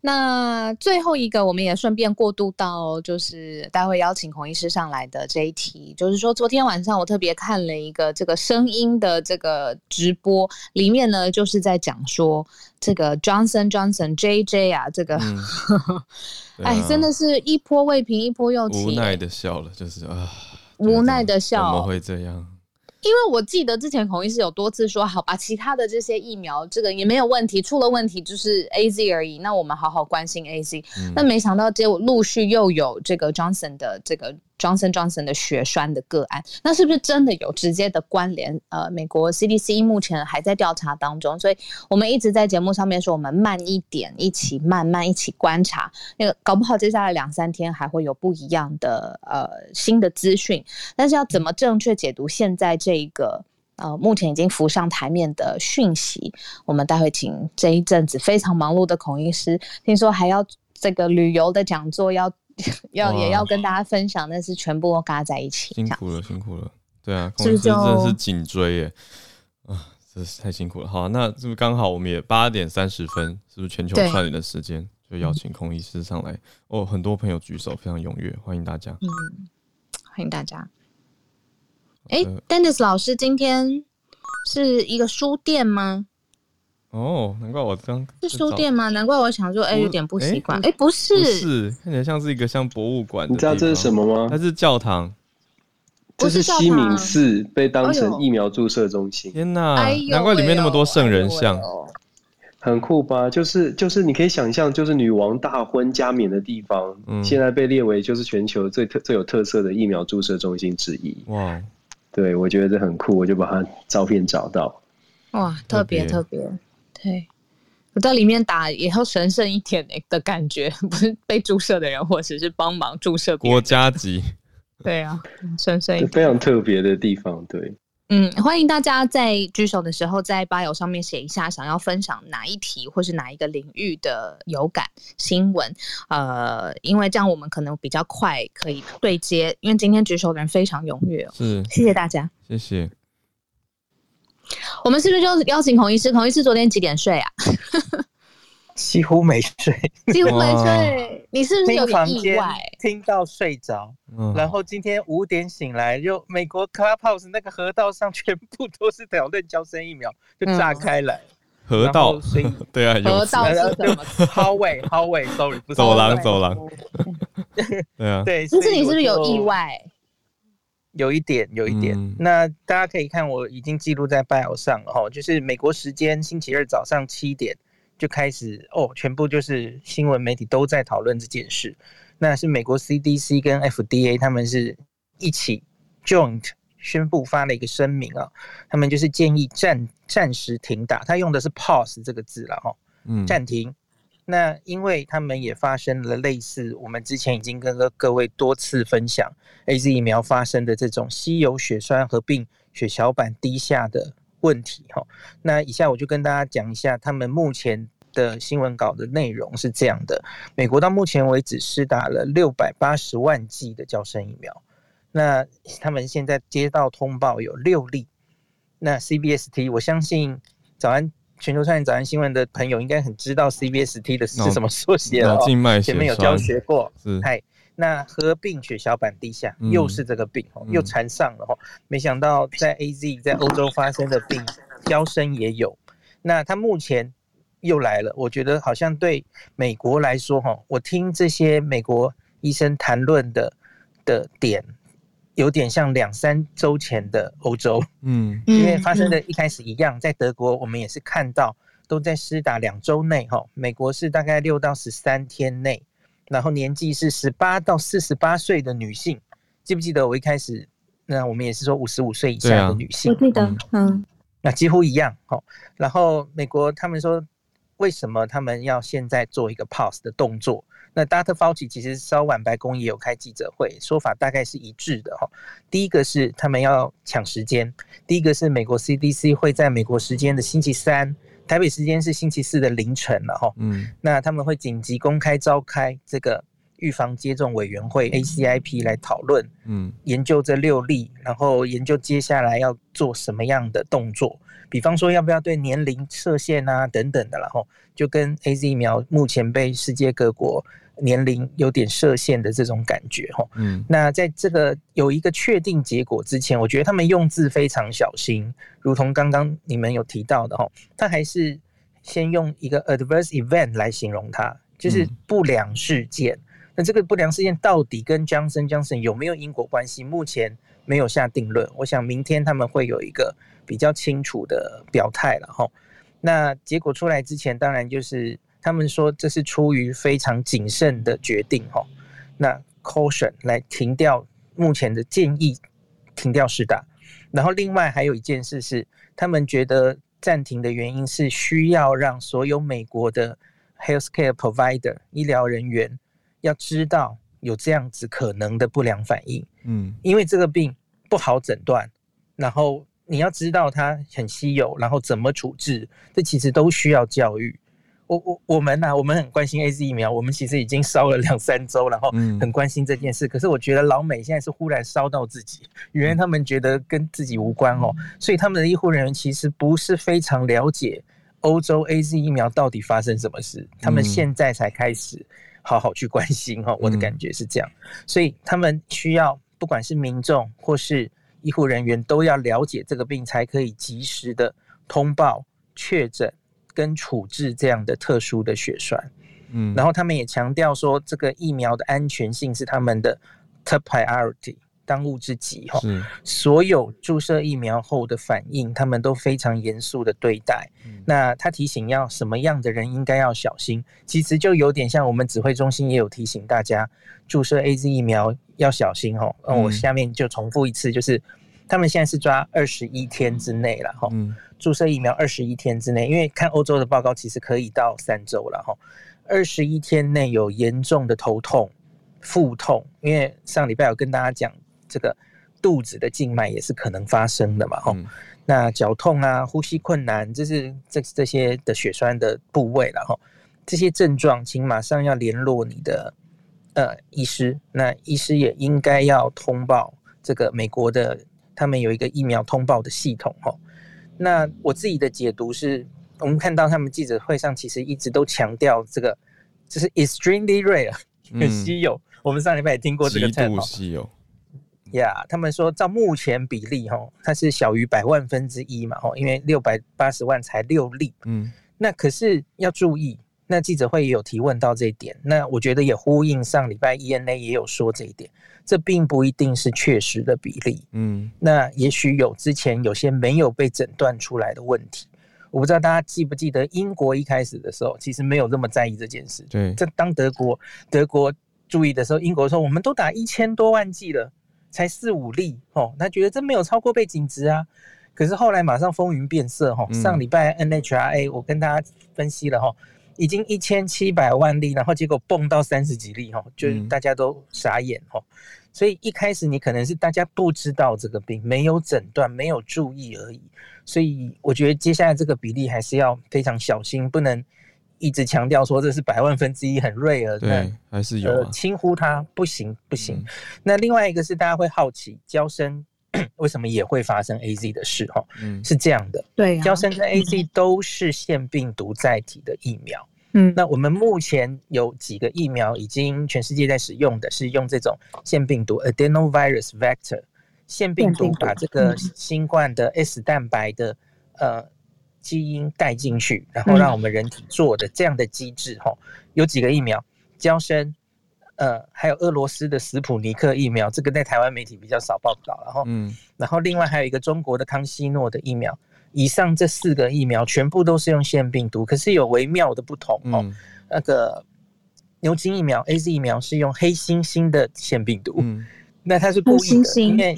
那最后一个，我们也顺便过渡到，就是待会邀请孔医师上来的这一题，就是说昨天晚上我特别看了一个这个声音的这个直播，里面呢就是在讲说这个 Johnson Johnson JJ 啊，这个，哎、真的是一波未平一波又起，无奈的笑了，就是啊，无奈的笑，怎么会这样？因为我记得之前孔医师有多次说，好吧，其他的这些疫苗这个也没有问题，出了问题就是 AZ 而已，那我们好好关心 AZ。那、嗯、没想到结果陆续又有这个 Johnson 的这个。Johnson Johnson 的血栓的个案，那是不是真的有直接的关联？呃，美国 CDC 目前还在调查当中，所以我们一直在节目上面说，我们慢一点，一起慢慢一起观察。那个搞不好接下来两三天还会有不一样的呃新的资讯，但是要怎么正确解读现在这个呃目前已经浮上台面的讯息？我们待会请这一阵子非常忙碌的孔医师，听说还要这个旅游的讲座要。要也要跟大家分享，但是全部都嘎在一起，辛苦了，辛苦了。对啊，孔医师真的是颈椎耶，啊，真是太辛苦了。好，那是不是刚好我们也八点三十分，是不是全球串联的时间？就邀请孔医师上来。哦，很多朋友举手，非常踊跃，欢迎大家。嗯，欢迎大家。哎、欸、Dennis 老师，今天是一个书店吗？哦，难怪我刚是书店吗？难怪我想说，哎、欸，有点不习惯。哎、欸欸，不是，不是，看起来像是一个像博物馆。你知道这是什么吗？它是教堂。这是西敏寺被当成疫苗注射中心。天哪，难怪里面那么多圣人像，很酷吧？就是就是，你可以想象，就是女王大婚加冕的地方，嗯，现在被列为就是全球最特最有特色的疫苗注射中心之一。哇！对，我觉得这很酷，我就把它照片找到。哇，特别特别，对，我在里面打也要神圣一点的感觉，不是被注射的人，或者是帮忙注射国家级。对啊，神圣一点，非常特别的地方。对，嗯，欢迎大家在举手的时候在 bio 上面写一下想要分享哪一题或是哪一个领域的有感新闻，呃，因为这样我们可能比较快可以对接，因为今天举手的人非常踊跃，是，谢谢大家，谢谢。我们是不是就邀请孔医师？孔医师昨天几点睡啊？几乎没睡，几乎没睡。你是不是有点意外？听到睡着，嗯，然后今天五点醒来，就美国 Clubhouse 那个河道上全部都是讨论交生疫苗，就炸开来。河道，对啊，河道是什么？Hallway，Hallway，Sorry，不是走廊，走廊。对啊，对。但是你是不是有意外？有一点，有一点。嗯、那大家可以看，我已经记录在 bio 上了哈，就是美国时间星期二早上七点就开始哦，全部就是新闻媒体都在讨论这件事。那是美国 CDC 跟 FDA 他们是一起 joint 宣布发了一个声明啊，他们就是建议暂暂时停打，他用的是 pause 这个字了哈，嗯，暂停。那因为他们也发生了类似我们之前已经跟各位多次分享 AZ 疫苗发生的这种稀有血栓合并血小板低下的问题哈。那以下我就跟大家讲一下他们目前的新闻稿的内容是这样的：美国到目前为止施打了六百八十万剂的娇生疫苗，那他们现在接到通报有六例。那 CBST 我相信早安。全球串联早安新闻的朋友应该很知道 CBST 的是什么缩写了，前面有教学过。是，嗨，那合并血小板低下又是这个病，哦、又缠上了哈。没想到在 AZ 在欧洲发生的病，娇生也有。那他目前又来了，我觉得好像对美国来说哈，我听这些美国医生谈论的的点。有点像两三周前的欧洲，嗯，因为发生的一开始一样，在德国我们也是看到都在施打两周内，哈，美国是大概六到十三天内，然后年纪是十八到四十八岁的女性，记不记得我一开始那我们也是说五十五岁以下的女性，我记得，嗯，那几乎一样，哈，然后美国他们说为什么他们要现在做一个 pause 的动作？那 Dr. Fauci 其实稍晚白宫也有开记者会，说法大概是一致的哈。第一个是他们要抢时间，第一个是美国 CDC 会在美国时间的星期三，台北时间是星期四的凌晨了哈。嗯，那他们会紧急公开召开这个预防接种委员会 ACIP 来讨论，嗯，研究这六例，然后研究接下来要做什么样的动作。比方说，要不要对年龄设限啊，等等的，然后就跟 AZ 疫苗目前被世界各国年龄有点设限的这种感觉，哈，嗯，那在这个有一个确定结果之前，我觉得他们用字非常小心，如同刚刚你们有提到的，哈，他还是先用一个 adverse event 来形容它，就是不良事件。嗯、那这个不良事件到底跟 Johnson Johnson 有没有因果关系？目前没有下定论。我想明天他们会有一个。比较清楚的表态了哈，那结果出来之前，当然就是他们说这是出于非常谨慎的决定哈，那 caution 来停掉目前的建议，停掉施打，然后另外还有一件事是，他们觉得暂停的原因是需要让所有美国的 healthcare provider 医疗人员要知道有这样子可能的不良反应，嗯，因为这个病不好诊断，然后。你要知道它很稀有，然后怎么处置，这其实都需要教育。我我我们呐、啊，我们很关心 AZ 疫苗，我们其实已经烧了两三周，然后很关心这件事。嗯、可是我觉得老美现在是忽然烧到自己，原来他们觉得跟自己无关哦，所以他们的医护人员其实不是非常了解欧洲 AZ 疫苗到底发生什么事？他们现在才开始好好去关心哈，我的感觉是这样，所以他们需要不管是民众或是医护人员都要了解这个病，才可以及时的通报确诊跟处置这样的特殊的血栓。嗯，然后他们也强调说，这个疫苗的安全性是他们的 top priority。当务之急哈，所有注射疫苗后的反应，他们都非常严肃的对待。那他提醒要什么样的人应该要小心，其实就有点像我们指挥中心也有提醒大家，注射 AZ 疫苗要小心哈。那我下面就重复一次，就是他们现在是抓二十一天之内了哈，注射疫苗二十一天之内，因为看欧洲的报告，其实可以到三周了哈。二十一天内有严重的头痛、腹痛，因为上礼拜有跟大家讲。这个肚子的静脉也是可能发生的嘛？吼、嗯，那绞痛啊、呼吸困难，这是这这些的血栓的部位了哈。这些症状，请马上要联络你的呃医师。那医师也应该要通报这个美国的，他们有一个疫苗通报的系统哈。那我自己的解读是，我们看到他们记者会上其实一直都强调这个，就是 extremely rare，很稀有。嗯、我们上礼拜也听过这个词，极度稀有。呀，yeah, 他们说照目前比例哈，它是小于百万分之一嘛哈，因为六百八十万才六例，嗯，那可是要注意，那记者会也有提问到这一点，那我觉得也呼应上礼拜 ENA 也有说这一点，这并不一定是确实的比例，嗯，那也许有之前有些没有被诊断出来的问题，我不知道大家记不记得英国一开始的时候其实没有这么在意这件事，对，这当德国德国注意的时候，英国说我们都打一千多万剂了。才四五例哦，他觉得这没有超过背景值啊。可是后来马上风云变色哈，上礼拜 NHRA 我跟大家分析了哈，已经一千七百万例，然后结果蹦到三十几例哈，就是大家都傻眼哈。所以一开始你可能是大家不知道这个病，没有诊断，没有注意而已。所以我觉得接下来这个比例还是要非常小心，不能。一直强调说这是百万分之一很 rare，对，还是有轻忽它不行不行。嗯、那另外一个是大家会好奇，娇生 为什么也会发生 AZ 的事？哈，嗯，是这样的，对、啊，娇生跟 AZ 都是腺病毒载体的疫苗。嗯，那我们目前有几个疫苗已经全世界在使用的是用这种腺病毒 adenovirus vector，腺病毒把这个新冠的 S 蛋白的呃。基因带进去，然后让我们人体做的这样的机制，哈、嗯，有几个疫苗，胶生，呃，还有俄罗斯的斯普尼克疫苗，这个在台湾媒体比较少报道，然后，嗯，然后另外还有一个中国的康希诺的疫苗，以上这四个疫苗全部都是用腺病毒，可是有微妙的不同，哦，嗯、那个牛津疫苗 AZ 疫苗是用黑猩猩的腺病毒，嗯，那它是故意的，猩猩。因为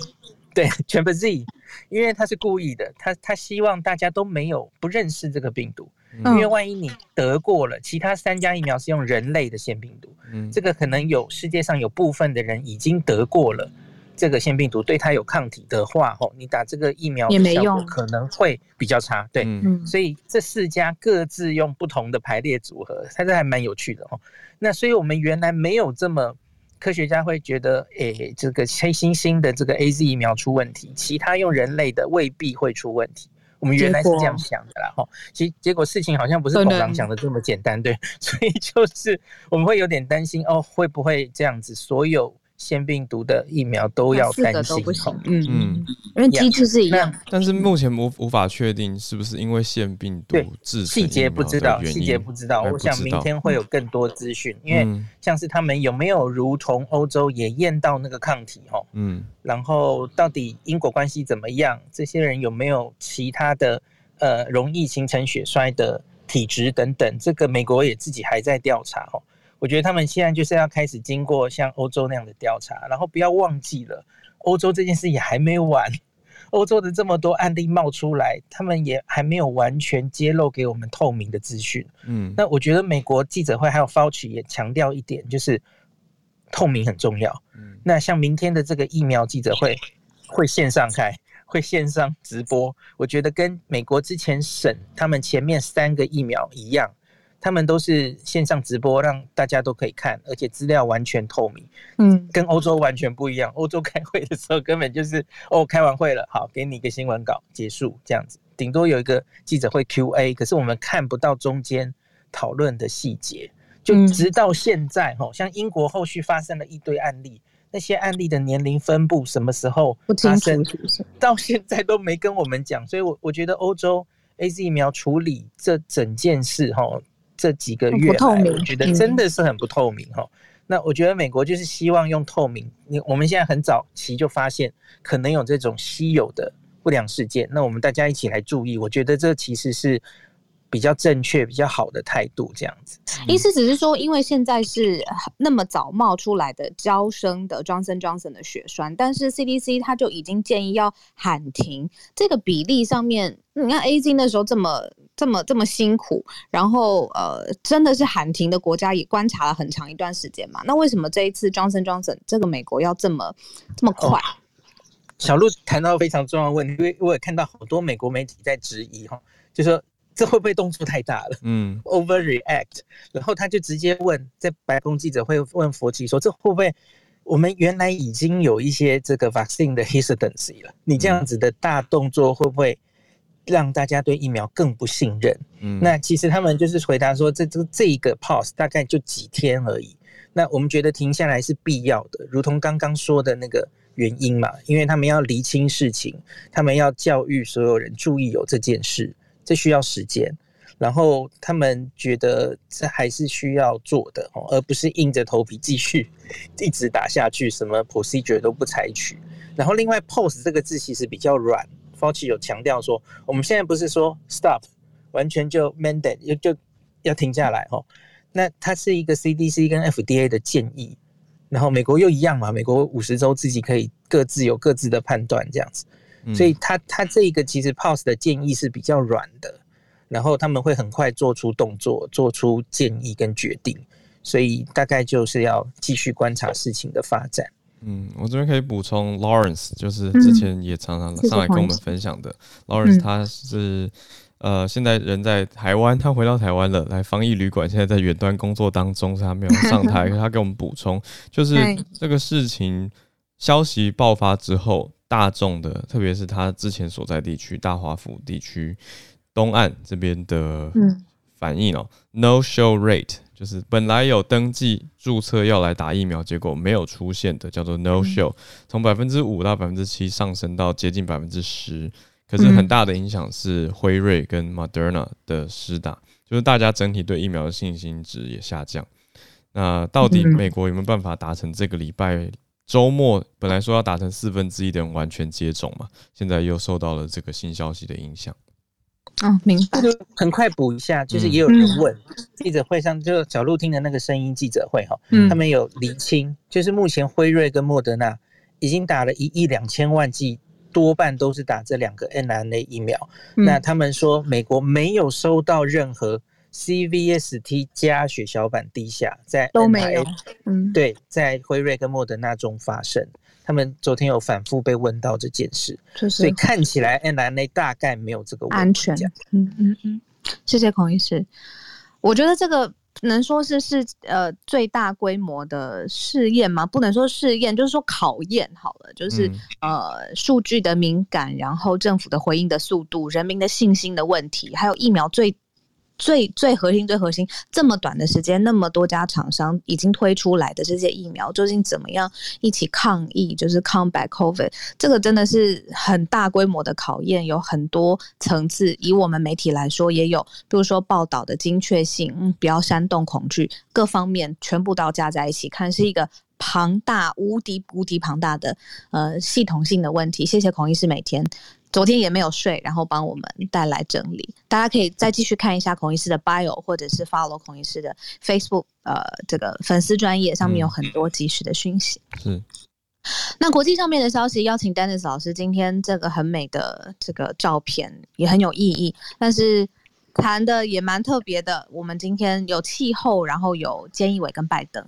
对，全部 Z。因为他是故意的，他他希望大家都没有不认识这个病毒，嗯、因为万一你得过了，其他三家疫苗是用人类的腺病毒，嗯，这个可能有世界上有部分的人已经得过了这个腺病毒，对他有抗体的话，吼，你打这个疫苗也没用，可能会比较差，对，嗯，所以这四家各自用不同的排列组合，它这还蛮有趣的哦。那所以我们原来没有这么。科学家会觉得，诶、欸，这个黑猩猩的这个 AZ 疫苗出问题，其他用人类的未必会出问题。我们原来是这样想的啦，哈。其实结果事情好像不是董郎想的这么简单，对。所以就是我们会有点担心，哦，会不会这样子？所有。腺病毒的疫苗都要担心，嗯嗯，因为机制是一样，但是目前无无法确定是不是因为腺病毒致死，细节不知道，细节不知道。我想明天会有更多资讯，因为像是他们有没有如同欧洲也验到那个抗体哦，嗯，然后到底因果关系怎么样？这些人有没有其他的呃容易形成血栓的体质等等？这个美国也自己还在调查哦。我觉得他们现在就是要开始经过像欧洲那样的调查，然后不要忘记了，欧洲这件事也还没完，欧洲的这么多案例冒出来，他们也还没有完全揭露给我们透明的资讯。嗯，那我觉得美国记者会还有 Fauci 也强调一点，就是透明很重要。嗯，那像明天的这个疫苗记者会会线上开，会线上直播，我觉得跟美国之前审他们前面三个疫苗一样。他们都是线上直播，让大家都可以看，而且资料完全透明。嗯，跟欧洲完全不一样。欧洲开会的时候根本就是 哦，开完会了，好，给你一个新闻稿，结束这样子，顶多有一个记者会 Q&A，可是我们看不到中间讨论的细节。就直到现在，哈，像英国后续发生了一堆案例，那些案例的年龄分布什么时候发生，到现在都没跟我们讲。所以我我觉得欧洲 AZ 疫苗处理这整件事，哈。这几个月来，我觉得真的是很不透明哈。那我觉得美国就是希望用透明。你我们现在很早期就发现可能有这种稀有的不良事件，那我们大家一起来注意。我觉得这其实是比较正确、比较好的态度，这样子。意思只是说，因为现在是那么早冒出来的娇生的 Johnson Johnson 的血栓，但是 CDC 他就已经建议要喊停。这个比例上面，你看 AZ 那时候这么。这么这么辛苦，然后呃，真的是喊停的国家也观察了很长一段时间嘛？那为什么这一次 Johnson Johnson 这个美国要这么这么快？哦、小鹿谈到非常重要的问题，因为我也看到好多美国媒体在质疑哈，就说这会不会动作太大了？嗯，overreact。然后他就直接问，在白宫记者会问佛奇说：“这会不会我们原来已经有一些这个 vaccine 的 hesitancy 了？你这样子的大动作会不会？”让大家对疫苗更不信任。嗯，那其实他们就是回答说，这这这一个 pause 大概就几天而已。那我们觉得停下来是必要的，如同刚刚说的那个原因嘛，因为他们要厘清事情，他们要教育所有人注意有这件事，这需要时间。然后他们觉得这还是需要做的哦，而不是硬着头皮继续 一直打下去，什么 procedure 都不采取。然后另外 pause 这个字其实比较软。F o c i 有强调说，我们现在不是说 stop，完全就 mandate 就要停下来哦。那它是一个 CDC 跟 FDA 的建议，然后美国又一样嘛，美国五十州自己可以各自有各自的判断这样子，所以他他这个其实 pause 的建议是比较软的，然后他们会很快做出动作，做出建议跟决定，所以大概就是要继续观察事情的发展。嗯，我这边可以补充，Lawrence 就是之前也常常上来跟我们分享的。嗯、Lawrence 他是呃现在人在台湾，他回到台湾了，来防疫旅馆，现在在远端工作当中，所以他没有上台。他给我们补充，就是这个事情消息爆发之后，大众的，特别是他之前所在地区大华府地区东岸这边的反应哦、喔嗯、，No show rate。就是本来有登记注册要来打疫苗，结果没有出现的，叫做 no show，从百分之五到百分之七上升到接近百分之十。可是很大的影响是辉瑞跟 Moderna 的施打，就是大家整体对疫苗的信心值也下降。那到底美国有没有办法达成这个礼拜周末本来说要达成四分之一的人完全接种嘛？现在又受到了这个新消息的影响。嗯、哦，明白。很快补一下，就是也有人问，记者会上就小鹿听的那个声音记者会哈，嗯、他们有厘清，就是目前辉瑞跟莫德纳已经打了一亿两千万剂，多半都是打这两个 mRNA 疫苗。嗯、那他们说美国没有收到任何 CVST 加血小板低下，在没有，嗯，对，在辉瑞跟莫德纳中发生。他们昨天有反复被问到这件事，就是、所以看起来 mRNA 大概没有这个问题安全。嗯嗯嗯，谢谢孔医师。我觉得这个能说是是呃最大规模的试验吗？不能说试验，就是说考验好了。就是、嗯、呃数据的敏感，然后政府的回应的速度，人民的信心的问题，还有疫苗最。最最核心、最核心，这么短的时间，那么多家厂商已经推出来的这些疫苗，究竟怎么样一起抗疫？就是 combat COVID，这个真的是很大规模的考验，有很多层次。以我们媒体来说，也有，比如说报道的精确性，嗯，不要煽动恐惧，各方面全部都要加在一起看，是一个庞大、无敌、无敌庞大的呃系统性的问题。谢谢孔医师每天。昨天也没有睡，然后帮我们带来整理。大家可以再继续看一下孔医师的 bio，或者是 follow 孔医师的 Facebook，呃，这个粉丝专业上面有很多及时的讯息。嗯，那国际上面的消息，邀请 Dennis 老师，今天这个很美的这个照片也很有意义，但是谈的也蛮特别的。我们今天有气候，然后有菅义伟跟拜登。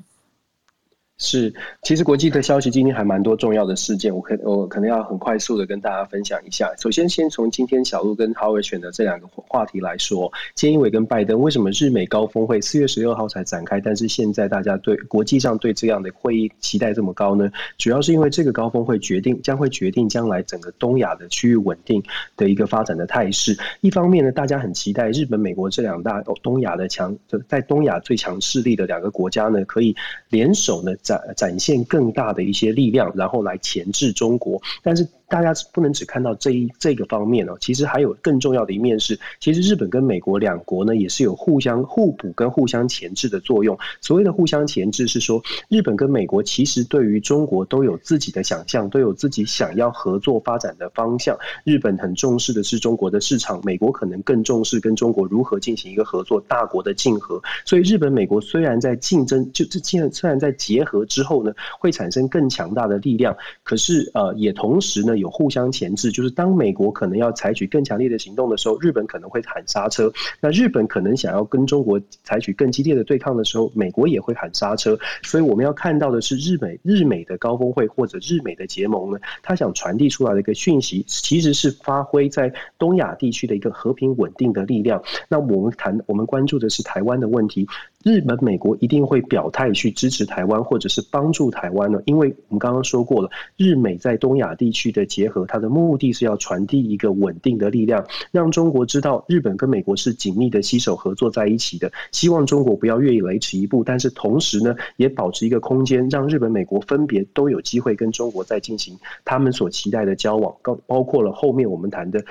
是，其实国际的消息今天还蛮多重要的事件，我可我可能要很快速的跟大家分享一下。首先，先从今天小鹿跟哈维选的这两个话题来说，菅义伟跟拜登为什么日美高峰会四月十六号才展开，但是现在大家对国际上对这样的会议期待这么高呢？主要是因为这个高峰会决定将会决定将来整个东亚的区域稳定的一个发展的态势。一方面呢，大家很期待日本、美国这两大东亚的强，在东亚最强势力的两个国家呢，可以联手呢展现更大的一些力量，然后来钳制中国，但是。大家不能只看到这一这个方面哦，其实还有更重要的一面是，其实日本跟美国两国呢也是有互相互补跟互相钳制的作用。所谓的互相钳制是说，日本跟美国其实对于中国都有自己的想象，都有自己想要合作发展的方向。日本很重视的是中国的市场，美国可能更重视跟中国如何进行一个合作，大国的竞合。所以日本美国虽然在竞争，就这现虽然在结合之后呢，会产生更强大的力量，可是呃也同时呢。有互相钳制，就是当美国可能要采取更强烈的行动的时候，日本可能会喊刹车。那日本可能想要跟中国采取更激烈的对抗的时候，美国也会喊刹车。所以我们要看到的是，日美日美的高峰会或者日美的结盟呢，他想传递出来的一个讯息，其实是发挥在东亚地区的一个和平稳定的力量。那我们谈，我们关注的是台湾的问题。日本、美国一定会表态去支持台湾，或者是帮助台湾呢？因为我们刚刚说过了，日美在东亚地区的结合，它的目的是要传递一个稳定的力量，让中国知道日本跟美国是紧密的携手合作在一起的。希望中国不要越雷池一步，但是同时呢，也保持一个空间，让日本、美国分别都有机会跟中国在进行他们所期待的交往，包包括了后面我们谈的。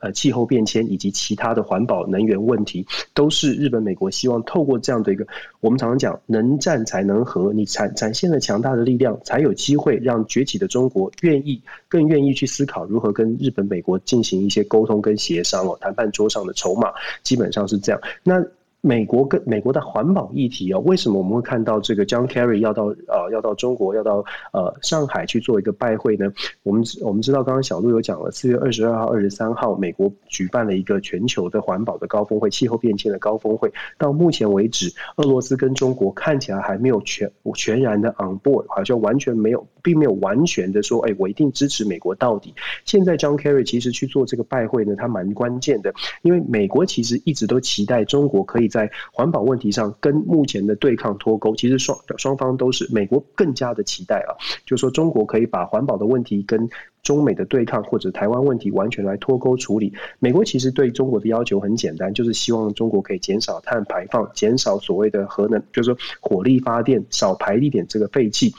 呃，气候变迁以及其他的环保能源问题，都是日本、美国希望透过这样的一个，我们常常讲，能战才能和，你展展现了强大的力量，才有机会让崛起的中国愿意更愿意去思考如何跟日本、美国进行一些沟通跟协商哦，谈判桌上的筹码基本上是这样。那。美国跟美国的环保议题啊，为什么我们会看到这个 John Kerry 要到呃要到中国要到呃上海去做一个拜会呢？我们我们知道刚刚小路有讲了，四月二十二号、二十三号，美国举办了一个全球的环保的高峰会、气候变迁的高峰会。到目前为止，俄罗斯跟中国看起来还没有全全然的 on board，好像完全没有，并没有完全的说，哎，我一定支持美国到底。现在 John Kerry 其实去做这个拜会呢，他蛮关键的，因为美国其实一直都期待中国可以。在环保问题上跟目前的对抗脱钩，其实双双方都是美国更加的期待啊，就是说中国可以把环保的问题跟中美的对抗或者台湾问题完全来脱钩处理。美国其实对中国的要求很简单，就是希望中国可以减少碳排放，减少所谓的核能，就是说火力发电少排一点这个废气。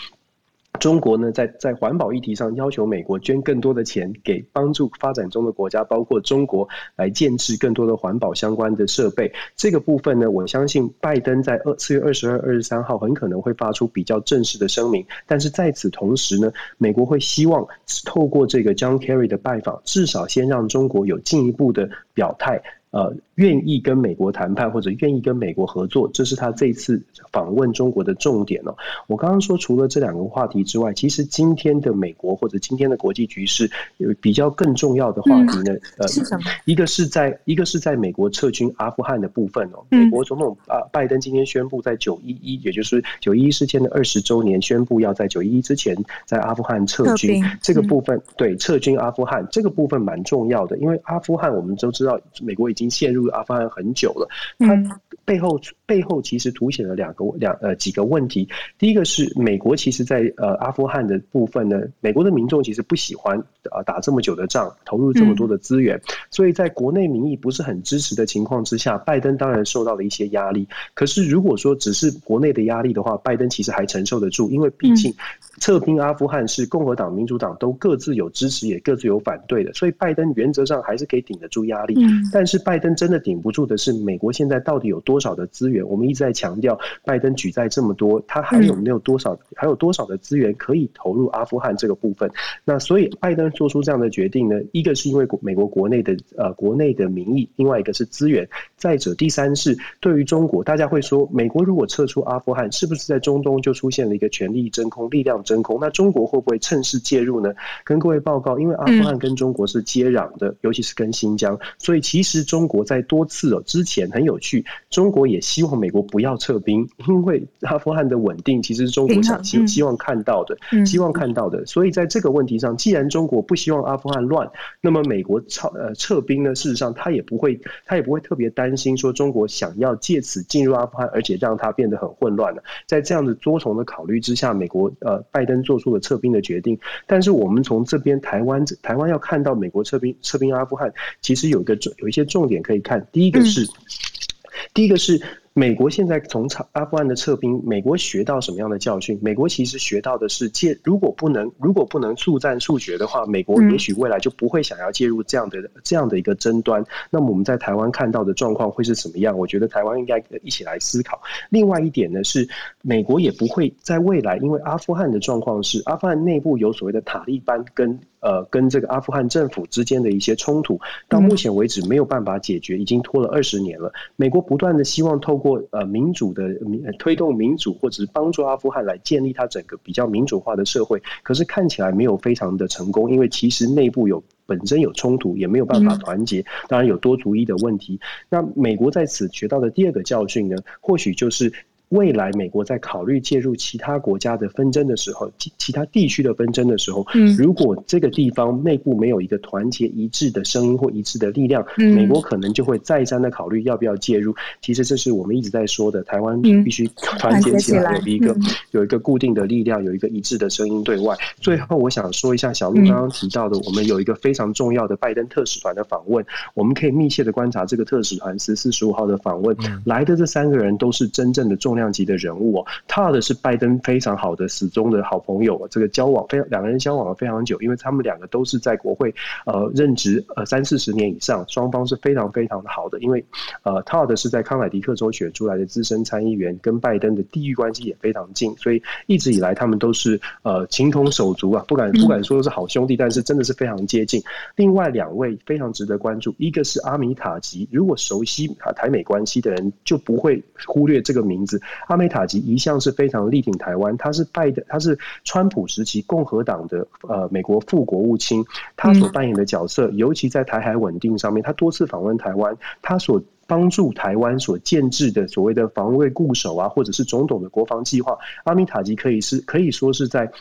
中国呢，在在环保议题上要求美国捐更多的钱给帮助发展中的国家，包括中国，来建置更多的环保相关的设备。这个部分呢，我相信拜登在二四月二十二、二十三号很可能会发出比较正式的声明。但是在此同时呢，美国会希望透过这个 John Kerry 的拜访，至少先让中国有进一步的表态。呃，愿意跟美国谈判或者愿意跟美国合作，这是他这次访问中国的重点哦。我刚刚说，除了这两个话题之外，其实今天的美国或者今天的国际局势有比较更重要的话题呢。嗯、呃，是什么？一个是在一个是在美国撤军阿富汗的部分哦。美国总统啊，拜登今天宣布，在九一一，也就是九一一事件的二十周年，宣布要在九一一之前在阿富汗撤军。这个部分对撤军阿富汗这个部分蛮重要的，因为阿富汗我们都知道，美国已经。已经陷入阿富汗很久了，它背后背后其实凸显了两个两呃几个问题。第一个是美国其实在呃阿富汗的部分呢，美国的民众其实不喜欢呃打这么久的仗，投入这么多的资源，所以在国内民意不是很支持的情况之下，拜登当然受到了一些压力。可是如果说只是国内的压力的话，拜登其实还承受得住，因为毕竟撤兵阿富汗是共和党、民主党都各自有支持，也各自有反对的，所以拜登原则上还是可以顶得住压力。但是。拜登真的顶不住的是，美国现在到底有多少的资源？我们一直在强调，拜登举债这么多，他还有没有多少，还有多少的资源可以投入阿富汗这个部分？那所以拜登做出这样的决定呢？一个是因为美国国内的呃国内的民意，另外一个是资源。再者，第三是对于中国，大家会说，美国如果撤出阿富汗，是不是在中东就出现了一个权力真空、力量真空。那中国会不会趁势介入呢？跟各位报告，因为阿富汗跟中国是接壤的，尤其是跟新疆，所以其实中国在多次哦之前很有趣，中国也希望美国不要撤兵，因为阿富汗的稳定其实是中国想希希望看到的，希望看到的。所以在这个问题上，既然中国不希望阿富汗乱，那么美国撤呃撤兵呢，事实上他也不会，他也不会特别担心说中国想要借此进入阿富汗，而且让它变得很混乱了。在这样的多重的考虑之下，美国呃拜拜登做出了撤兵的决定。但是我们从这边台湾台湾要看到美国撤兵撤兵阿富汗，其实有一个有一些重点可以看。第一个是，第一个是。美国现在从阿富汗的撤兵，美国学到什么样的教训？美国其实学到的是介，如果不能如果不能速战速决的话，美国也许未来就不会想要介入这样的这样的一个争端。那么我们在台湾看到的状况会是什么样？我觉得台湾应该一起来思考。另外一点呢是，美国也不会在未来，因为阿富汗的状况是阿富汗内部有所谓的塔利班跟。呃，跟这个阿富汗政府之间的一些冲突，到目前为止没有办法解决，已经拖了二十年了。美国不断的希望透过呃民主的民推动民主，或者是帮助阿富汗来建立它整个比较民主化的社会，可是看起来没有非常的成功，因为其实内部有本身有冲突，也没有办法团结，当然有多族裔的问题。那美国在此学到的第二个教训呢，或许就是。未来美国在考虑介入其他国家的纷争的时候，其其他地区的纷争的时候，如果这个地方内部没有一个团结一致的声音或一致的力量，美国可能就会再三的考虑要不要介入。其实这是我们一直在说的，台湾必须团结起来，有一个有一个固定的力量，有一个一致的声音对外。最后，我想说一下小路刚刚提到的，我们有一个非常重要的拜登特使团的访问，我们可以密切的观察这个特使团十四十五号的访问，来的这三个人都是真正的重量级的人物哦，Todd 是拜登非常好的始终的好朋友，这个交往非两个人交往了非常久，因为他们两个都是在国会呃任职呃三四十年以上，双方是非常非常的好的。因为呃 Todd 是在康乃狄克州选出来的资深参议员，跟拜登的地域关系也非常近，所以一直以来他们都是呃情同手足啊，不敢不敢说是好兄弟，但是真的是非常接近。另外两位非常值得关注，一个是阿米塔吉，如果熟悉台美关系的人就不会忽略这个名字，阿美。塔吉一向是非常力挺台湾，他是拜登，他是川普时期共和党的呃美国副国务卿，他所扮演的角色，尤其在台海稳定上面，他多次访问台湾，他所帮助台湾所建制的所谓的防卫固守啊，或者是总统的国防计划，阿米塔吉可以是可以说是在。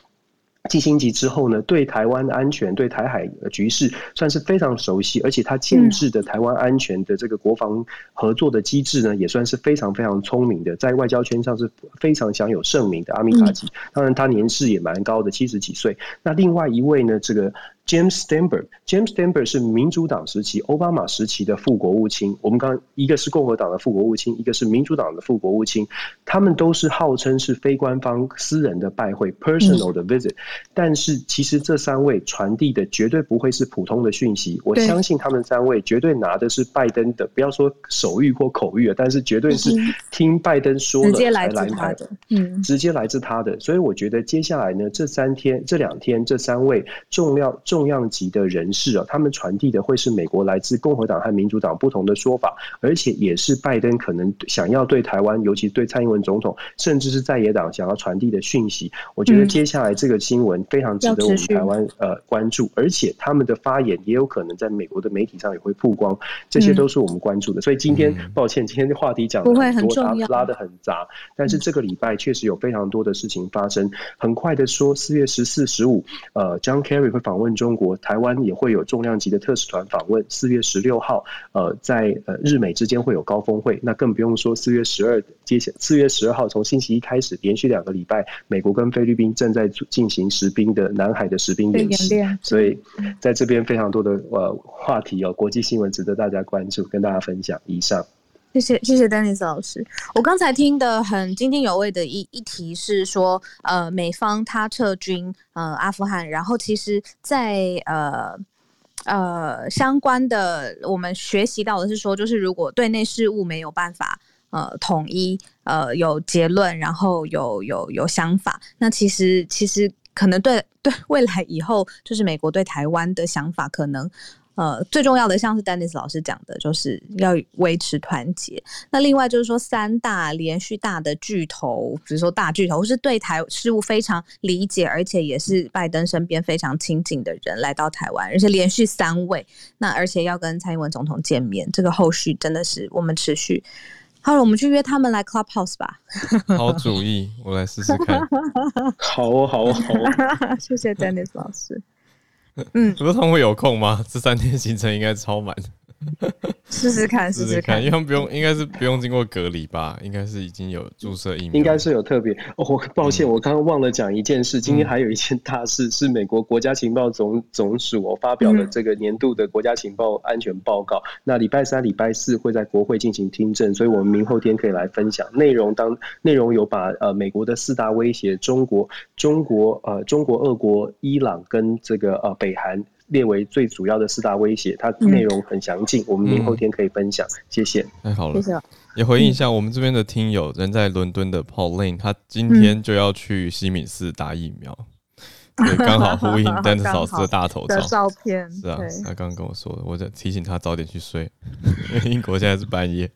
季星级之后呢，对台湾的安全、对台海局势算是非常熟悉，而且他建制的台湾安全的这个国防合作的机制呢，也算是非常非常聪明的，在外交圈上是非常享有盛名的阿米塔吉。当然，他年事也蛮高的，七十几岁。那另外一位呢，这个。James Stenberg，James Stenberg 是民主党时期、奥巴马时期的副国务卿。我们刚刚一个是共和党的副国务卿，一个是民主党的副国务卿，他们都是号称是非官方、私人的拜会 （personal 的 visit）。但是其实这三位传递的绝对不会是普通的讯息。我相信他们三位绝对拿的是拜登的，不要说手谕或口谕啊，但是绝对是听拜登说了才来台的。嗯，直接来自他的。所以我觉得接下来呢，这三天、这两天，这三位重要重。重量级的人士啊，他们传递的会是美国来自共和党和民主党不同的说法，而且也是拜登可能想要对台湾，尤其对蔡英文总统，甚至是在野党想要传递的讯息。我觉得接下来这个新闻非常值得我们台湾呃关注，而且他们的发言也有可能在美国的媒体上也会曝光，这些都是我们关注的。所以今天抱歉，今天的话题讲的很多，拉的很杂，但是这个礼拜确实有非常多的事情发生。很快的说，四月十四、十五，呃，John Kerry 会访问中。中国台湾也会有重量级的特使团访问。四月十六号，呃，在呃日美之间会有高峰会，那更不用说四月十二，接下四月十二号从星期一开始，连续两个礼拜，美国跟菲律宾正在进行实兵的南海的实兵演习，所以在这边非常多的呃话题哦，国际新闻值得大家关注，跟大家分享。以上。谢谢谢谢丹尼斯老师，我刚才听的很津津有味的一一题是说，呃，美方他撤军呃阿富汗，然后其实在，在呃呃相关的我们学习到的是说，就是如果对内事务没有办法呃统一呃有结论，然后有有有想法，那其实其实可能对对未来以后就是美国对台湾的想法可能。呃，最重要的像是 Dennis 老师讲的，就是要维持团结。那另外就是说，三大连续大的巨头，比如说大巨头，或是对台事务非常理解，而且也是拜登身边非常亲近的人来到台湾，而且连续三位，那而且要跟蔡英文总统见面，这个后续真的是我们持续。好了，我们去约他们来 Clubhouse 吧。好主意，我来试试看。好哦，好哦，好哦。谢谢 Dennis 老师。嗯，不是他们会有空吗？这三天行程应该超满。试试看，试试看，因为不用，应该是不用经过隔离吧？应该是已经有注射疫苗，应该是有特别。哦，我抱歉，我刚刚忘了讲一件事。今天还有一件大事，是美国国家情报总总署我发表了这个年度的国家情报安全报告。那礼拜三、礼拜四会在国会进行听证，所以我们明后天可以来分享内容。当内容有把呃美国的四大威胁，中国、中国呃中国、俄国、伊朗跟这个呃北韩。列为最主要的四大威胁，它内容很详尽，嗯，我们明后天可以分享。嗯、谢谢。太好了，谢谢。也回应一下我们这边的听友，人在伦敦的 Pauline，他今天就要去西敏寺打疫苗，对，刚好呼应 Dennis 老师的大头照照片。是啊，他刚刚跟我说的，我在提醒他早点去睡，因为英国现在是半夜。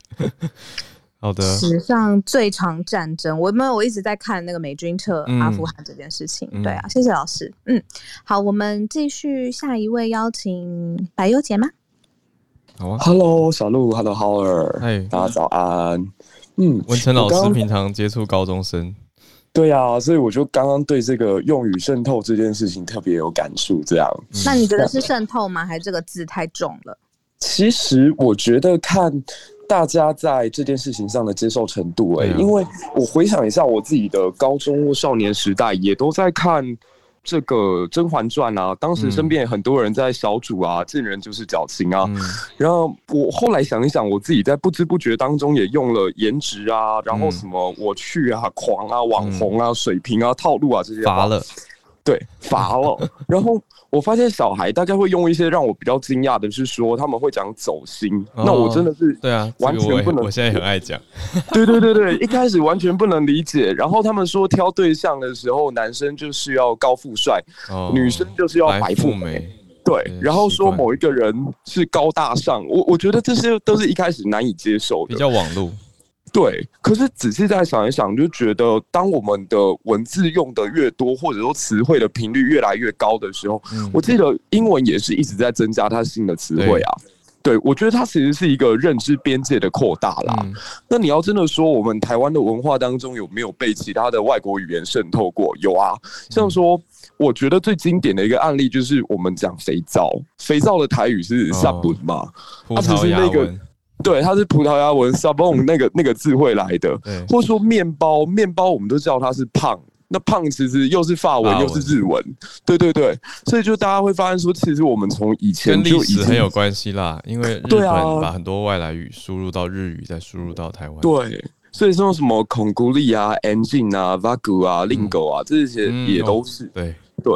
好的，史上最长战争，我们我一直在看那个美军撤阿富汗这件事情。嗯、对啊，谢谢老师。嗯，好，我们继续下一位，邀请白优姐吗？好啊，Hello 小鹿，Hello Howard，嗨，大家早安。嗯，文成老师平常接触高中生，对啊，所以我就刚刚对这个用语渗透这件事情特别有感触。这样、嗯，那你觉得是渗透吗？还是这个字太重了？其实我觉得看。大家在这件事情上的接受程度，欸，哎，因为我回想一下我自己的高中或少年时代，也都在看这个《甄嬛传》啊。当时身边也很多人在小组啊，见人就是矫情啊。然后我后来想一想，我自己在不知不觉当中也用了颜值啊，然后什么我去啊、狂啊、网红啊、水平啊、套路啊这些。乏了，对，乏了。然后。我发现小孩大概会用一些让我比较惊讶的是说他们会讲走心，哦，那我真的是对啊，完全不能。我现在很爱讲，对对对对，一开始完全不能理解。然后他们说挑对象的时候，男生就是要高富帅，哦，女生就是要白富美，对。然后说某一个人是高大上，我我觉得这些都是一开始难以接受的，比较网路。对，可是仔细再想一想，就觉得当我们的文字用的越多，或者说词汇的频率越来越高的时候，嗯，我记得英文也是一直在增加它新的词汇啊。对，我觉得它其实是一个认知边界的扩大啦。嗯。那你要真的说，我们台湾的文化当中有没有被其他的外国语言渗透过？有啊，像说，我觉得最经典的一个案例就是我们讲肥皂，肥皂的台语是 sabun 嘛，它只是那个。对，它是葡萄牙文 sabon 那个那个字会来的，或者说面包，面包我们都知道它是胖，那胖其实又是法文又是日文，对对对，所以就大家会发现说，其实我们从以前就跟历史很有关系啦，因为日本把很多外来语输入到日语，再输入到台湾，对，所以说什么孔古力啊、engine 啊、vagu 啊、lingo 啊这些也都是，对。对。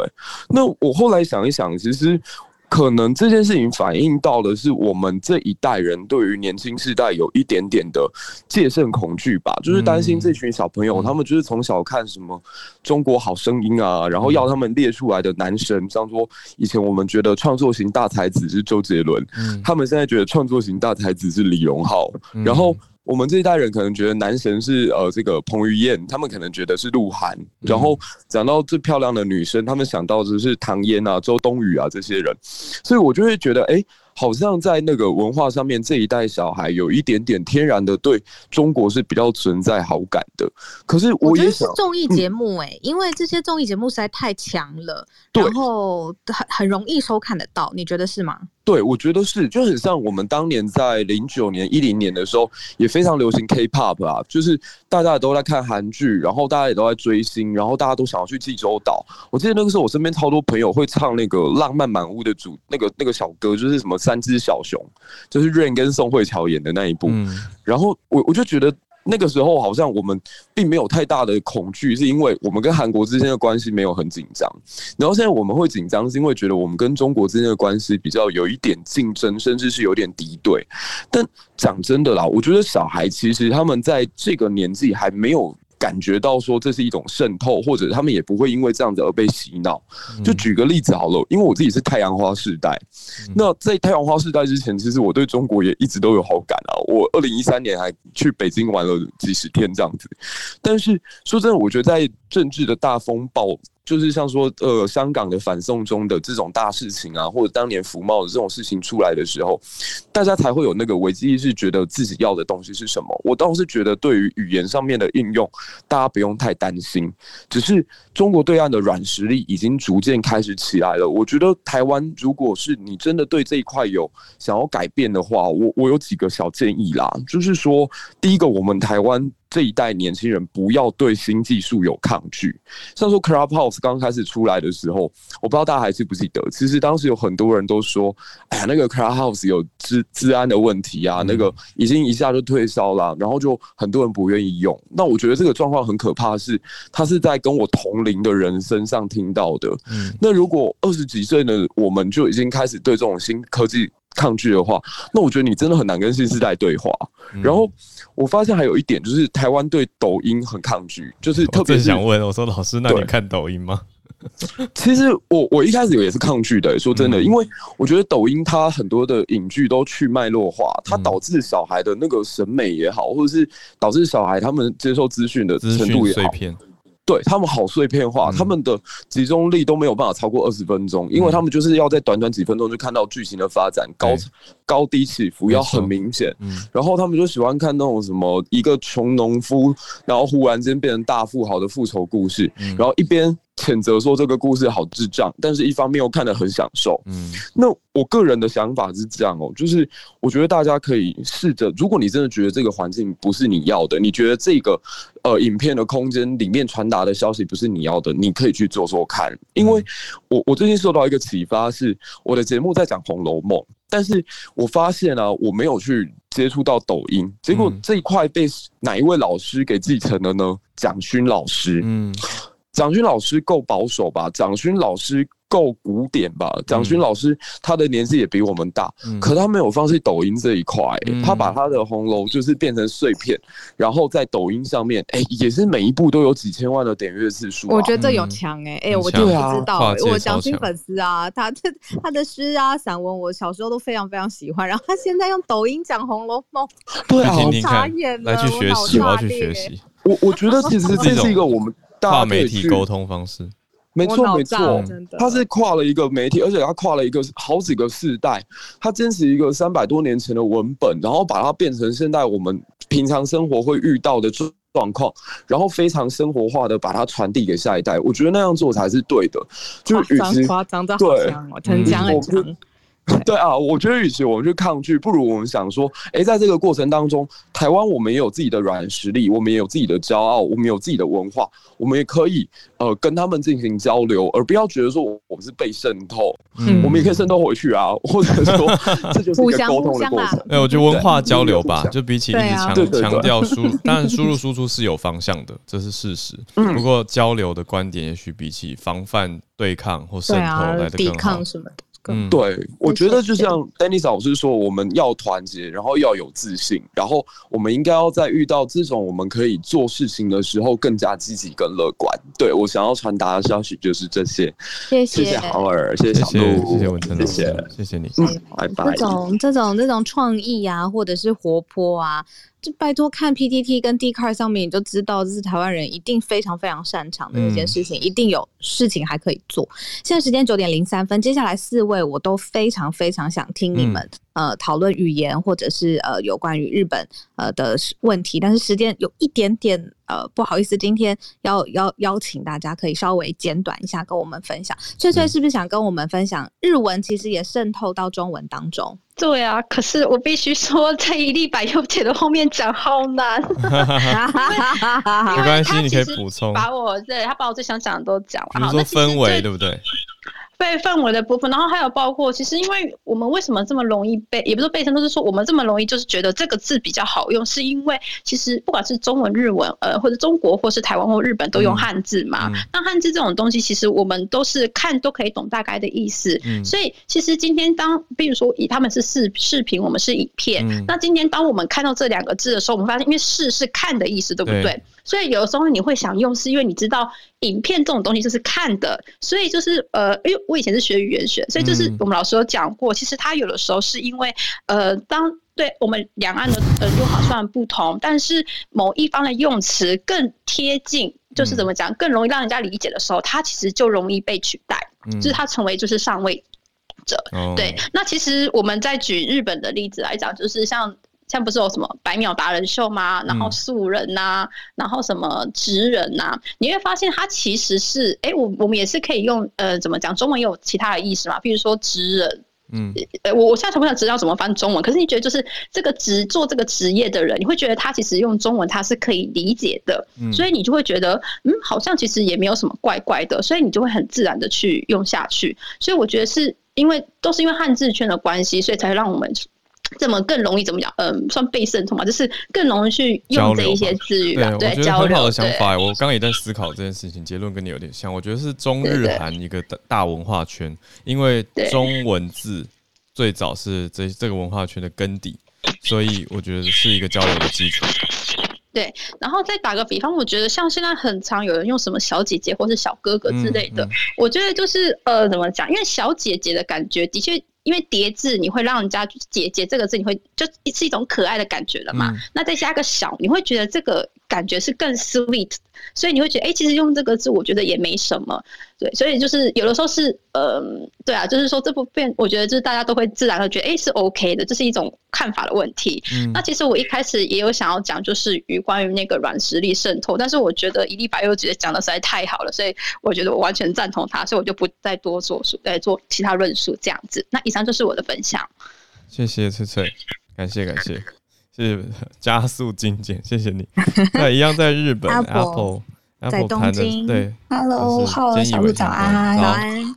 那我后来想一想，其实。可能这件事情反映到的是我们这一代人对于年轻世代有一点点的戒慎恐惧吧，就是担心这群小朋友，他们就是从小看什么《中国好声音》啊，然后要他们列出来的男神，像说以前我们觉得创作型大才子是周杰伦，他们现在觉得创作型大才子是李荣浩，然后。我们这一代人可能觉得男神是呃这个彭于晏，他们可能觉得是鹿晗，然后讲到最漂亮的女生，他们想到的是唐嫣啊、周冬雨啊这些人，所以我就会觉得，哎，好像在那个文化上面，这一代小孩有一点点天然的对中国是比较存在好感的。可是我也想，我觉得是综艺节目哎、欸嗯，因为这些综艺节目实在太强了，然后很很容易收看得到，你觉得是吗？对，我觉得是，就很像我们当年在零九年、一零年的时候，也非常流行 K-pop 啊，就是大家也都在看韩剧，然后大家也都在追星，然后大家都想要去济州岛。我记得那个时候，我身边超多朋友会唱那个《浪漫满屋》的主那个那个小歌，就是什么三只小熊，就是 Rain 跟宋慧乔演的那一部。嗯、然后我我就觉得。那个时候好像我们并没有太大的恐惧，是因为我们跟韩国之间的关系没有很紧张。然后现在我们会紧张，是因为觉得我们跟中国之间的关系比较有一点竞争，甚至是有点敌对。但讲真的啦，我觉得小孩其实他们在这个年纪还没有感觉到说这是一种渗透，或者他们也不会因为这样子而被洗脑。就举个例子好了，因为我自己是太阳花世代，那在太阳花世代之前，其实我对中国也一直都有好感啊。我二零一三年还去北京玩了几十天这样子，但是说真的，我觉得在政治的大风暴。就是像说，呃，香港的反送中的这种大事情啊，或者当年福茂的这种事情出来的时候，大家才会有那个危机意识，觉得自己要的东西是什么。我倒是觉得，对于语言上面的应用，大家不用太担心。只是中国对岸的软实力已经逐渐开始起来了。我觉得台湾，如果是你真的对这一块有想要改变的话，我我有几个小建议啦，就是说，第一个，我们台湾。这一代年轻人不要对新技术有抗拒。像说 Clubhouse 刚开始出来的时候，我不知道大家还记不记得，其实当时有很多人都说：“哎呀，那个 Clubhouse 有治治安的问题啊，那个已经一下就退烧了。”然后就很多人不愿意用。那我觉得这个状况很可怕的是，他是在跟我同龄的人身上听到的。那如果二十几岁的我们就已经开始对这种新科技抗拒的话，那我觉得你真的很难跟新时代对话。然后。我发现还有一点，就是台湾对抖音很抗拒，就是特别想问我说：“老师，那你看抖音吗？” 其实我我一开始也是抗拒的、欸，说真的，因为我觉得抖音它很多的影剧都去脉络化，它导致小孩的那个审美也好，或者是导致小孩他们接受资讯的程度也好。对他们好碎片化，他们的集中力都没有办法超过二十分钟，因为他们就是要在短短几分钟就看到剧情的发展，高高低起伏要很明显。然后他们就喜欢看那种什么一个穷农夫，然后忽然间变成大富豪的复仇故事，然后一边。谴责说这个故事好智障，但是一方面又看得很享受。嗯，那我个人的想法是这样哦，就是我觉得大家可以试着，如果你真的觉得这个环境不是你要的，你觉得这个呃影片的空间里面传达的消息不是你要的，你可以去做做看。因为我我最近受到一个启发，是我的节目在讲《红楼梦》，但是我发现啊，我没有去接触到抖音，结果这一块被哪一位老师给继承了呢？蒋勋老师。嗯。蒋勋老师够保守吧？蒋勋老师够古典吧？蒋勋老师他的年纪也比我们大，嗯、可他没有放弃抖音这一块、欸，嗯、他把他的红楼就是变成碎片，然后在抖音上面，哎、欸，也是每一部都有几千万的点阅次数、啊。我觉得这有强哎、欸，哎、嗯欸，我就不知道、欸，我蒋勋粉丝啊，他这他的诗啊、散文，我小时候都非常非常喜欢，然后他现在用抖音讲《红楼梦》，对啊，好眼来去学习，我要去学习。我我觉得其实 这是一个我们。跨媒体沟通方式，没错没错，他是跨了一个媒体，而且他跨了一个好几个世代，他坚持一个三百多年前的文本，然后把它变成现在我们平常生活会遇到的状状况，然后非常生活化的把它传递给下一代。我觉得那样做才是对的，就与其夸张的对，很强很强。对啊，我觉得与其我们去抗拒，不如我们想说，哎，在这个过程当中，台湾我们也有自己的软实力，我们也有自己的骄傲，我们有自己的文化，我们也可以呃跟他们进行交流，而不要觉得说我们是被渗透，嗯，我们也可以渗透回去啊，或者说 这就是一个沟通的过程。哎，我觉得文化交流吧，就比起一直强强调输，当然输入输出是有方向的，这是事实。不过交流的观点，也许比起防范、对抗或渗透来的更好。抵抗什么的。嗯，对，我觉得就像 Dennis 老师说，我们要团结，然后要有自信，然后我们应该要在遇到这种我们可以做事情的时候，更加积极跟乐观。对，我想要传达的消息就是这些。谢谢，谢谢豪尔，谢谢小路，谢谢文成，谢谢，谢谢你，嗯，拜拜。这种这种这种创意啊，或者是活泼啊。就拜托看 PTT 跟 Dcard 上面，你就知道这是台湾人一定非常非常擅长的一件事情，嗯、一定有事情还可以做。现在时间九点零三分，接下来四位我都非常非常想听你们、嗯、呃讨论语言或者是呃有关于日本呃的问题，但是时间有一点点呃不好意思，今天要要邀请大家可以稍微简短一下跟我们分享。翠翠是不是想跟我们分享日文其实也渗透到中文当中？对啊，可是我必须说，在一粒百优解的后面讲好难。没关系，你可以补充。把我对他把我最想讲的都讲了。比如说氛围，对不对？被范围的部分，然后还有包括，其实因为我们为什么这么容易被，也不是被称，都是说我们这么容易，就是觉得这个字比较好用，是因为其实不管是中文、日文，呃，或者中国或是台湾或日本都用汉字嘛。嗯嗯、那汉字这种东西，其实我们都是看都可以懂大概的意思。嗯、所以其实今天当，比如说以他们是视视频，我们是影片，嗯、那今天当我们看到这两个字的时候，我们发现，因为视是看的意思，对不对？对所以有的时候你会想用，是因为你知道影片这种东西就是看的，所以就是呃，因为我以前是学语言学，所以就是我们老师有讲过，其实他有的时候是因为呃，当对我们两岸的呃用法虽然不同，但是某一方的用词更贴近，就是怎么讲更容易让人家理解的时候，它其实就容易被取代，就是它成为就是上位者。对，那其实我们在举日本的例子来讲，就是像。像不是有什么百秒达人秀吗？然后素人呐、啊，嗯、然后什么职人呐、啊，你会发现它其实是，哎、欸，我我们也是可以用，呃，怎么讲？中文也有其他的意思嘛？比如说职人，嗯，呃，我我现在从不想知道怎么翻中文，可是你觉得就是这个职做这个职业的人，你会觉得他其实用中文他是可以理解的，嗯、所以你就会觉得，嗯，好像其实也没有什么怪怪的，所以你就会很自然的去用下去。所以我觉得是因为都是因为汉字圈的关系，所以才让我们。这么更容易怎么讲？嗯，算被渗透嘛，就是更容易去用这一些词语吧。对，我觉得很好的想法。我刚刚也在思考这件事情，结论跟你有点像。我觉得是中日韩一个大大文化圈，因为中文字最早是这这个文化圈的根底，所以我觉得是一个交流的基础。对，然后再打个比方，我觉得像现在很常有人用什么小姐姐或是小哥哥之类的，嗯嗯、我觉得就是呃，怎么讲？因为小姐姐的感觉的确。因为叠字，你会让人家“解解”这个字，你会就是一种可爱的感觉了嘛？嗯、那再加个小，你会觉得这个感觉是更 sweet，所以你会觉得，哎、欸，其实用这个字，我觉得也没什么。对，所以就是有的时候是，嗯、呃，对啊，就是说这部片，我觉得就是大家都会自然的觉得，哎、欸，是 OK 的，这是一种看法的问题。嗯、那其实我一开始也有想要讲，就是与关于那个软实力渗透，但是我觉得伊丽白又觉得讲的实在太好了，所以我觉得我完全赞同他，所以我就不再多做述，再做其他论述这样子。那以上就是我的分享。谢谢翠翠，感谢感谢，谢谢 加速精简，谢谢你。那一样在日本 Apple。在东京，对，Hello，Hello，小鹿早安，早安。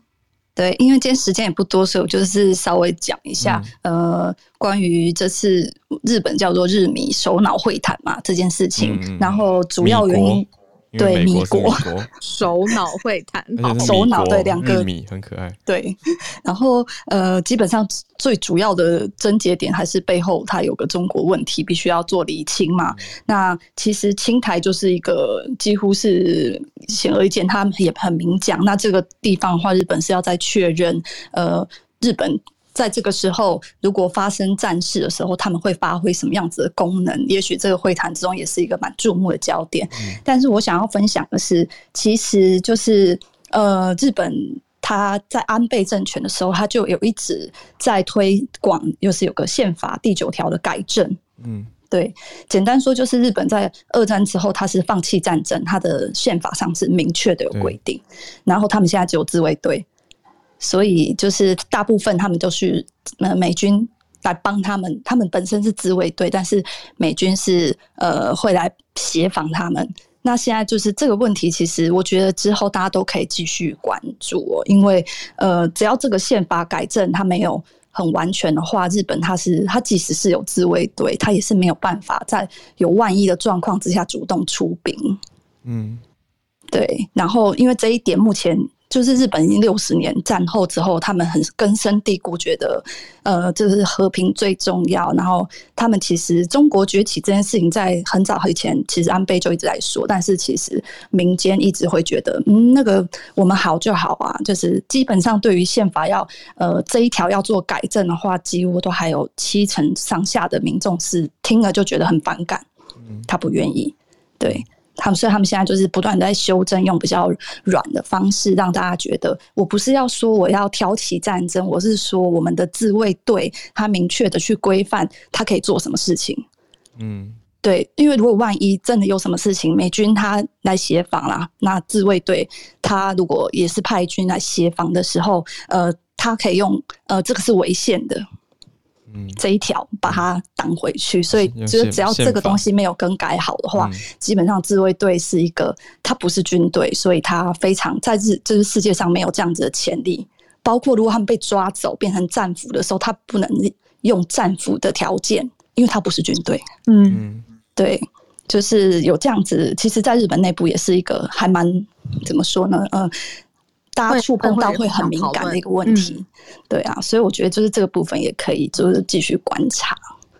对，因为今天时间也不多，所以我就是稍微讲一下，嗯、呃，关于这次日本叫做日米首脑会谈嘛这件事情，嗯、然后主要原因。对，米国首脑会谈，首脑对两个米很可爱。对，然后呃，基本上最主要的症结点还是背后它有个中国问题，必须要做厘清嘛。嗯、那其实青台就是一个几乎是显而易见，他们也很明讲。那这个地方的话，日本是要再确认，呃，日本。在这个时候，如果发生战事的时候，他们会发挥什么样子的功能？也许这个会谈之中也是一个蛮注目的焦点。嗯、但是我想要分享的是，其实就是呃，日本他在安倍政权的时候，他就有一直在推广，又是有个宪法第九条的改正。嗯，对，简单说就是日本在二战之后，他是放弃战争，他的宪法上是明确的有规定，然后他们现在只有自卫队。所以就是大部分他们都是呃美军来帮他们，他们本身是自卫队，但是美军是呃会来协防他们。那现在就是这个问题，其实我觉得之后大家都可以继续关注哦，因为呃只要这个宪法改正它没有很完全的话，日本它是它即使是有自卫队，它也是没有办法在有万一的状况之下主动出兵。嗯，对。然后因为这一点目前。就是日本已经六十年战后之后，他们很根深蒂固觉得，呃，就是和平最重要。然后他们其实中国崛起这件事情在很早以前，其实安倍就一直在说，但是其实民间一直会觉得，嗯，那个我们好就好啊。就是基本上对于宪法要呃这一条要做改正的话，几乎都还有七成上下的民众是听了就觉得很反感，他不愿意，对。他们所以他们现在就是不断在修正，用比较软的方式让大家觉得，我不是要说我要挑起战争，我是说我们的自卫队他明确的去规范他可以做什么事情。嗯，对，因为如果万一真的有什么事情，美军他来协防啦，那自卫队他如果也是派军来协防的时候，呃，他可以用呃，这个是违宪的。这一条把它挡回去，所以就是只要这个东西没有更改好的话，基本上自卫队是一个，它不是军队，所以它非常在日，就是世界上没有这样子的潜力，包括如果他们被抓走变成战俘的时候，他不能用战俘的条件，因为他不是军队。嗯，对，就是有这样子。其实，在日本内部也是一个还蛮怎么说呢？呃，大家触碰到会很敏感的一个问题。嗯、对啊，所以我觉得就是这个部分也可以就是继续观察。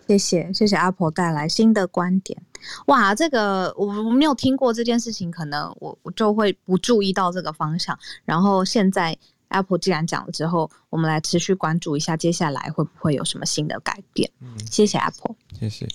谢谢，谢谢 Apple 带来新的观点。哇，这个我我没有听过这件事情，可能我我就会不注意到这个方向。然后现在 Apple 既然讲了之后，我们来持续关注一下，接下来会不会有什么新的改变？嗯，谢谢 Apple，谢谢。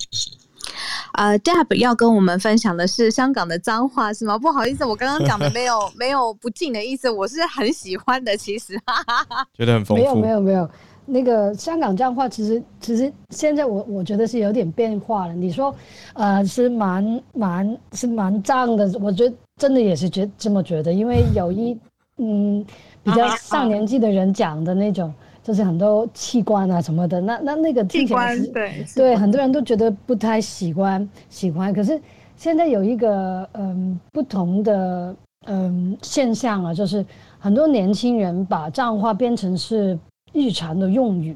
呃，Deb 要跟我们分享的是香港的脏话是吗？不好意思，我刚刚讲的没有 没有不敬的意思，我是很喜欢的，其实哈哈哈，觉得很丰富。没有没有没有。那个香港脏话，其实其实现在我我觉得是有点变化了。你说，呃，是蛮蛮是蛮脏的，我觉得真的也是觉这么觉得，因为有一嗯比较上年纪的人讲的那种，就是很多器官啊什么的，那那那个听起来是对对很多人都觉得不太喜欢喜欢。可是现在有一个嗯不同的嗯现象啊，就是很多年轻人把脏话变成是。日常的用语，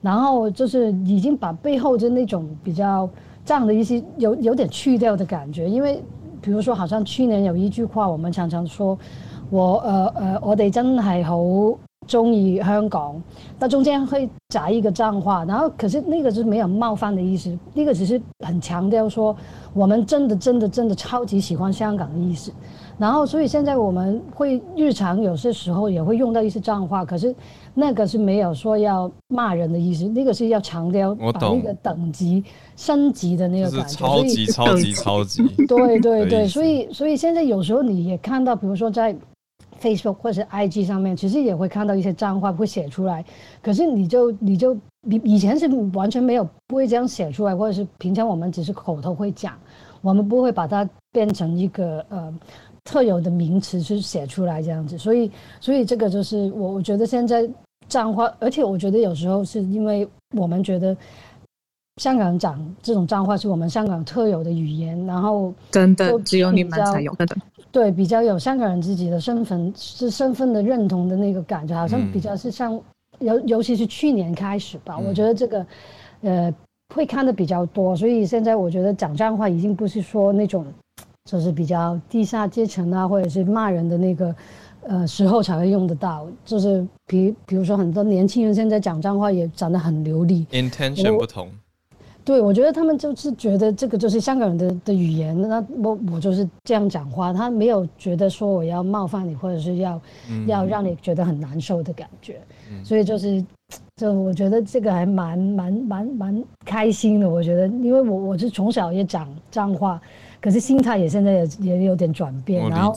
然后就是已经把背后的那种比较这样的一些有有点去掉的感觉，因为比如说，好像去年有一句话，我们常常说，我呃呃，我哋真系好中意香港，那中间会夹一个脏话，然后可是那个是没有冒犯的意思，那个只是很强调说我们真的真的真的超级喜欢香港的意思。然后，所以现在我们会日常有些时候也会用到一些脏话，可是那个是没有说要骂人的意思，那个是要强调把那个等级升级的那个感觉，超级超级超级。对对对，所以所以现在有时候你也看到，比如说在 Facebook 或者是 IG 上面，其实也会看到一些脏话会写出来，可是你就你就以以前是完全没有不会这样写出来，或者是平常我们只是口头会讲，我们不会把它变成一个呃。特有的名词去写出来这样子，所以所以这个就是我我觉得现在脏话，而且我觉得有时候是因为我们觉得香港人讲这种脏话是我们香港特有的语言，然后真的只有你们才有的，对，比较有香港人自己的身份是身份的认同的那个感觉，好像比较是像尤、嗯、尤其是去年开始吧，嗯、我觉得这个呃会看的比较多，所以现在我觉得讲脏话已经不是说那种。就是比较地下阶层啊，或者是骂人的那个，呃，时候才会用得到。就是比比如说很多年轻人现在讲脏话也讲得很流利，intention 不同。对，我觉得他们就是觉得这个就是香港人的的语言，那我我就是这样讲话，他没有觉得说我要冒犯你，或者是要、嗯、要让你觉得很难受的感觉。嗯、所以就是，就我觉得这个还蛮蛮蛮蛮开心的。我觉得，因为我我是从小也讲脏话。可是心态也现在也也有点转变，然后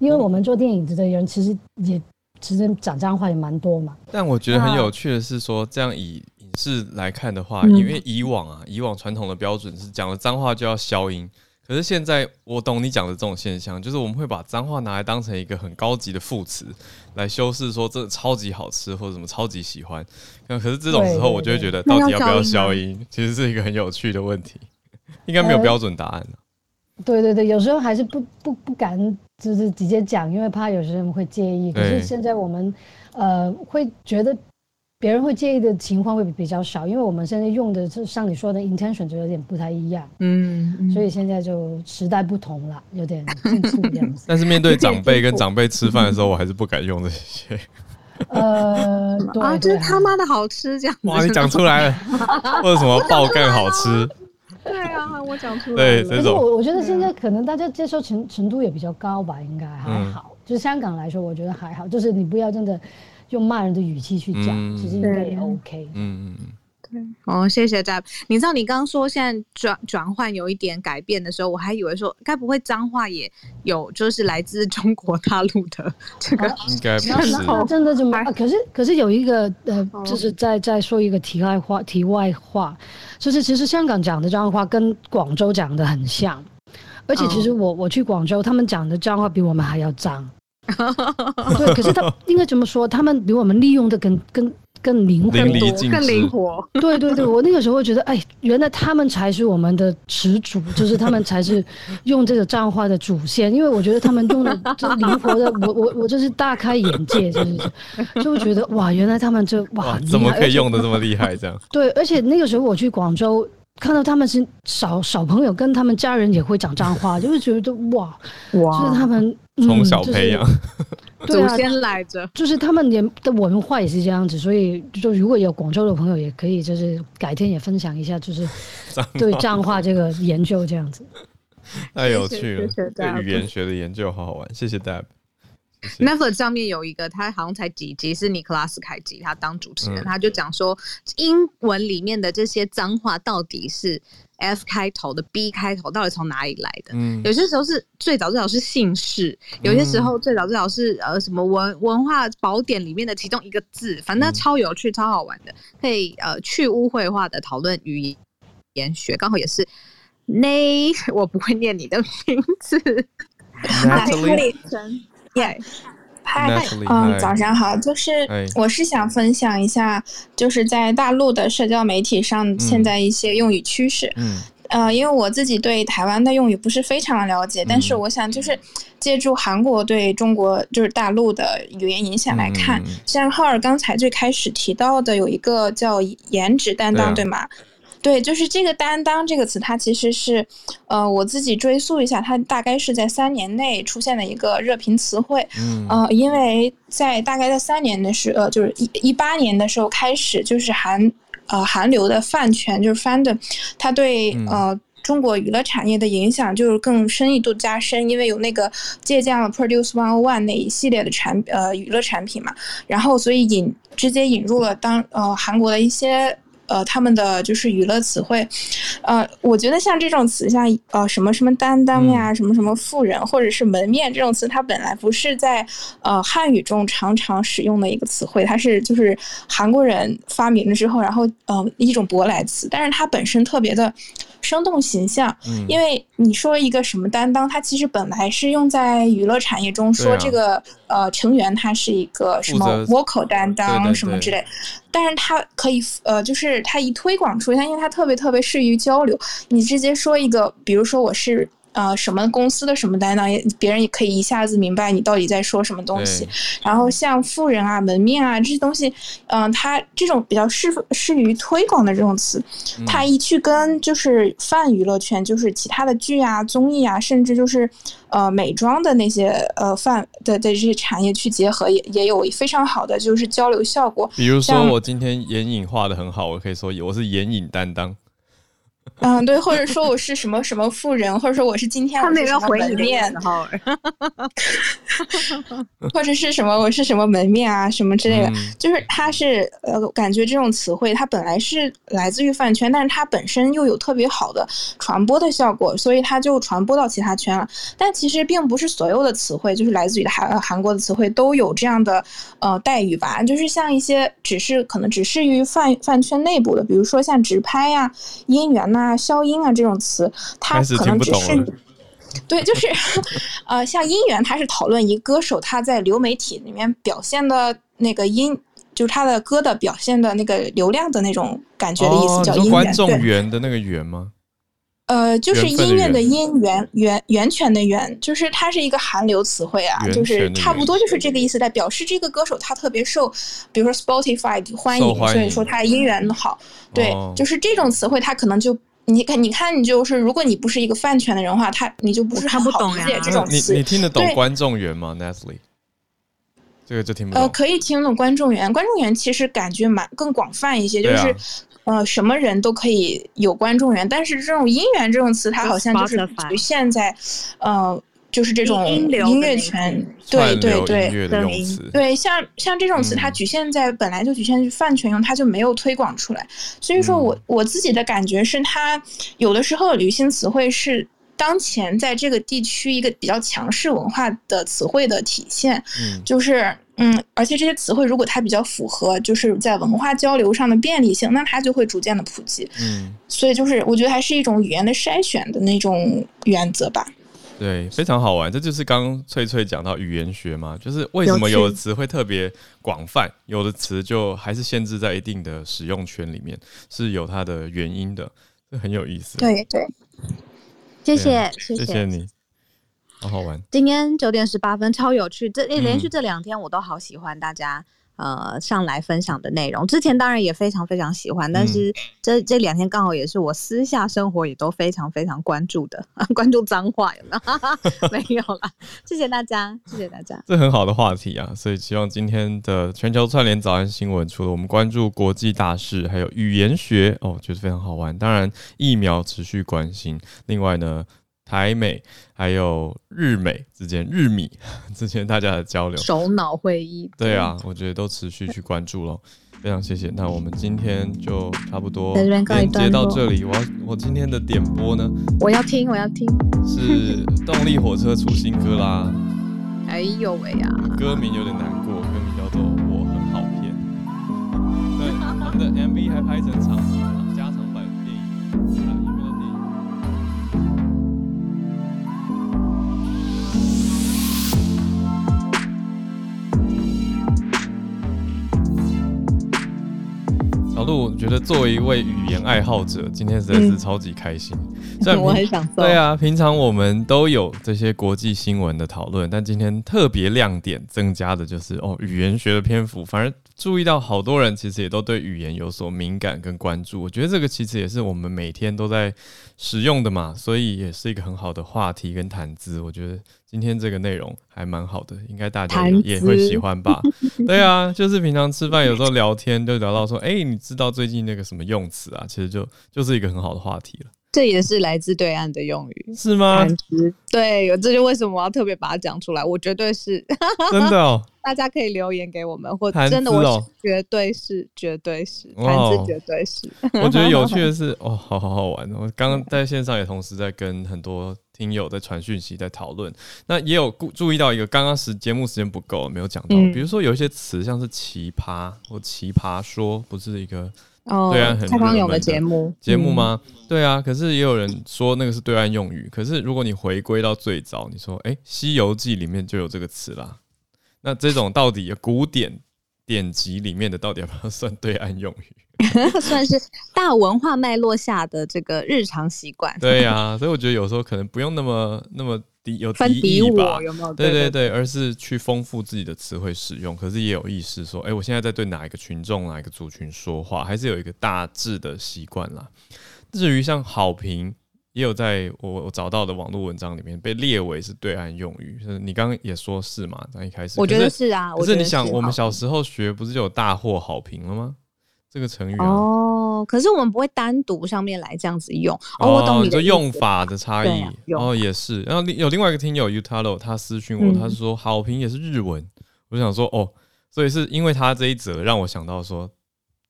因为我们做电影的人其实也其实讲脏话也蛮多嘛。但我觉得很有趣的是说，这样以影视来看的话，因为以往啊，以往传统的标准是讲了脏话就要消音，可是现在我懂你讲的这种现象，就是我们会把脏话拿来当成一个很高级的副词来修饰，说这超级好吃或者什么超级喜欢。那可是这种时候，我就会觉得到底要不要消音，其实是一个很有趣的问题，应该没有标准答案。对对对，有时候还是不不不敢，就是直接讲，因为怕有些人会介意。可是现在我们，呃，会觉得别人会介意的情况会比较少，因为我们现在用的就像你说的 intention 就有点不太一样。嗯，所以现在就时代不同了，有点进步这样子。但是面对长辈跟长辈吃饭的时候，我还是不敢用这些。呃，对啊，就是他妈的好吃这样子。哇，你讲出来了，或者什么爆干好吃。对啊，我讲出来了。对，可是我我觉得现在可能大家接受程程度也比较高吧，应该还好。嗯、就是香港来说，我觉得还好。就是你不要真的用骂人的语气去讲，嗯、其实应该也 OK。嗯嗯嗯。对，哦，谢谢 Deb。你知道你刚刚说现在转转换有一点改变的时候，我还以为说该不会脏话也有，就是来自中国大陆的 这个？应该不是。那真的就没、啊？可是可是有一个呃，就是在在说一个题外话，题外话。就是其实香港讲的脏话跟广州讲的很像，而且其实我我去广州，他们讲的脏话比我们还要脏。对，可是他 应该怎么说？他们比我们利用的更更更灵活，更灵活。对对对，我那个时候会觉得，哎，原来他们才是我们的始祖，就是他们才是用这个脏话的祖先。因为我觉得他们用的就灵活的，我我我就是大开眼界，就是就会觉得哇，原来他们这哇，哇，怎么可以用的这么厉害？这样对，而且那个时候我去广州。看到他们是小小朋友，跟他们家人也会讲脏话，就是觉得哇哇，就是他们从、嗯、小培养，对啊，祖先来着，就是他们连的文化也是这样子，所以就如果有广州的朋友，也可以就是改天也分享一下，就是对脏话这个研究这样子，太有趣了，对语言学的研究好好玩，谢谢 Deb。Netflix 上面有一个，他好像才几集，是尼克拉斯凯奇他当主持人，嗯、他就讲说英文里面的这些脏话到底是 F 开头的 B 开头，到底从哪里来的？嗯，有些时候是最早最早是姓氏，有些时候最早最早是呃什么文文化宝典里面的其中一个字，反正超有趣、超好玩的，可以呃去污秽化的讨论语言学，刚好也是 Nay，我不会念你的名字，Natalie。耶，嗨，嗯，早上好，就是我是想分享一下，就是在大陆的社交媒体上现在一些用语趋势，嗯，呃，因为我自己对台湾的用语不是非常的了解，但是我想就是借助韩国对中国就是大陆的语言影响来看，像浩尔刚才最开始提到的有一个叫颜值担当，对吗？对，就是这个“担当”这个词，它其实是，呃，我自己追溯一下，它大概是在三年内出现的一个热评词汇。嗯，呃，因为在大概在三年的时，呃，就是一一八年的时候开始，就是韩呃韩流的饭圈，就是 fandom，它对呃中国娱乐产业的影响就是更深一度加深，因为有那个借鉴了 Produce One One 那一系列的产呃娱乐产品嘛，然后所以引直接引入了当呃韩国的一些。呃，他们的就是娱乐词汇，呃，我觉得像这种词，像呃什么什么担当呀，什么什么富人或者是门面这种词，它本来不是在呃汉语中常常使用的一个词汇，它是就是韩国人发明了之后，然后呃一种舶来词，但是它本身特别的生动形象，因为你说一个什么担当，它其实本来是用在娱乐产业中说这个呃成员他是一个什么 vocal 担当什么之类。但是它可以，呃，就是它一推广出去，它因为它特别特别适于交流。你直接说一个，比如说我是呃什么公司的什么担当，别人也可以一下子明白你到底在说什么东西。然后像富人啊、门面啊这些东西，嗯、呃，它这种比较适适于推广的这种词，它一去跟就是泛娱乐圈，就是其他的剧啊、综艺啊，甚至就是。呃，美妆的那些呃泛的的这些产业去结合，也也有非常好的就是交流效果。比如说，我今天眼影画的很好，我可以说我是眼影担当。嗯，对，或者说我是什么什么富人，或者说我是今天我是什么门面，或者是什么我是什么门面啊，什么之类的，嗯、就是它是呃，感觉这种词汇它本来是来自于饭圈，但是它本身又有特别好的传播的效果，所以它就传播到其他圈了。但其实并不是所有的词汇，就是来自于韩韩国的词汇都有这样的呃待遇吧，就是像一些只是可能只适于饭饭圈内部的，比如说像直拍呀、啊、姻缘呐。啊，消音啊，这种词，它可能只是，对，就是，呃，像音源，它是讨论一个歌手他在流媒体里面表现的那个音，就是他的歌的表现的那个流量的那种感觉的意思，叫音源。观众缘的那个缘吗？呃，就是音乐的音源源源泉的源，就是它是一个韩流词汇啊，就是差不多就是这个意思，在表示这个歌手他特别受，比如说 Spotify 欢迎，所以说他音源好，对，就是这种词汇，他可能就。你看，你看，你就是，如果你不是一个饭圈的人的话，他你就不是很好理解这种词。你你听得懂观众缘吗，Natalie？这个就听不懂。呃，可以听懂观众缘，观众缘其实感觉蛮更广泛一些，就是、啊、呃，什么人都可以有观众缘，但是这种姻缘这种词，它好像就是局限在呃。就是这种音乐圈，对对对，对，像像这种词，它局限在本来就局限于饭圈用，它就没有推广出来。所以说我我自己的感觉是，它有的时候流行词汇是当前在这个地区一个比较强势文化的词汇的体现。嗯，就是嗯，而且这些词汇如果它比较符合就是在文化交流上的便利性，那它就会逐渐的普及。嗯，所以就是我觉得还是一种语言的筛选的那种原则吧。对，非常好玩。这就是刚刚翠翠讲到语言学嘛，就是为什么有的词会特别广泛，有的词就还是限制在一定的使用圈里面，是有它的原因的，这很有意思。对对，谢谢谢谢你，好好玩。今天九点十八分，超有趣。这连续这两天我都好喜欢大家。呃，上来分享的内容，之前当然也非常非常喜欢，但是这这两天刚好也是我私下生活也都非常非常关注的，关注脏话有没有？没有啦，谢谢大家，谢谢大家。这很好的话题啊，所以希望今天的全球串联早安新闻，除了我们关注国际大事，还有语言学哦，觉得非常好玩。当然疫苗持续关心，另外呢。台美还有日美之间，日米 之间大家的交流，首脑会议，对啊，我觉得都持续去关注咯。非常谢谢。那我们今天就差不多连接到这里。我我今天的点播呢？我要听，我要听。是 动力火车出新歌啦！哎呦喂呀！歌名有点难过，歌名叫做《我很好骗》。对，他们的 MV 还拍成长。我觉得作为一位语言爱好者，今天实在是超级开心。嗯、我很享受。对啊，平常我们都有这些国际新闻的讨论，但今天特别亮点增加的就是哦，语言学的篇幅，反而注意到好多人其实也都对语言有所敏感跟关注。我觉得这个其实也是我们每天都在使用的嘛，所以也是一个很好的话题跟谈资。我觉得。今天这个内容还蛮好的，应该大家也会喜欢吧？对啊，就是平常吃饭有时候聊天就聊到说，哎、欸，你知道最近那个什么用词啊？其实就就是一个很好的话题了。这也是来自对岸的用语，是吗？对，这就为什么我要特别把它讲出来。我绝对是真的哦，大家可以留言给我们，或者真的，我绝对是，绝对是，谈资绝对是。我觉得有趣的是，哦，好好好玩。我刚刚在线上也同时在跟很多听友在传讯息，在讨论。那也有注意到一个，刚刚时节目时间不够，没有讲到。嗯、比如说有一些词，像是奇葩或奇葩说，不是一个。哦，对岸很蔡康永的节目节目吗？嗯、对啊，可是也有人说那个是对岸用语。可是如果你回归到最早，你说，哎，《西游记》里面就有这个词啦。那这种到底古典典籍里面的，到底要不要算对岸用语？算是大文化脉络下的这个日常习惯。对呀、啊，所以我觉得有时候可能不用那么那么。敌有敌意吧？有没有对对对，而是去丰富自己的词汇使用。可是也有意识说，哎、欸，我现在在对哪一个群众、哪一个族群说话，还是有一个大致的习惯啦。至于像好评，也有在我我找到的网络文章里面被列为是对岸用语。就是你刚刚也说是嘛？那一开始，我觉得是啊。可是你想，我们小时候学不是就有大获好评了吗？这个成语啊。哦，可是我们不会单独上面来这样子用。哦，我懂你的用法的差异。哦，也是。然后有另外一个听友 Utaro，他私讯我，他是说好评也是日文。我想说哦，所以是因为他这一则让我想到说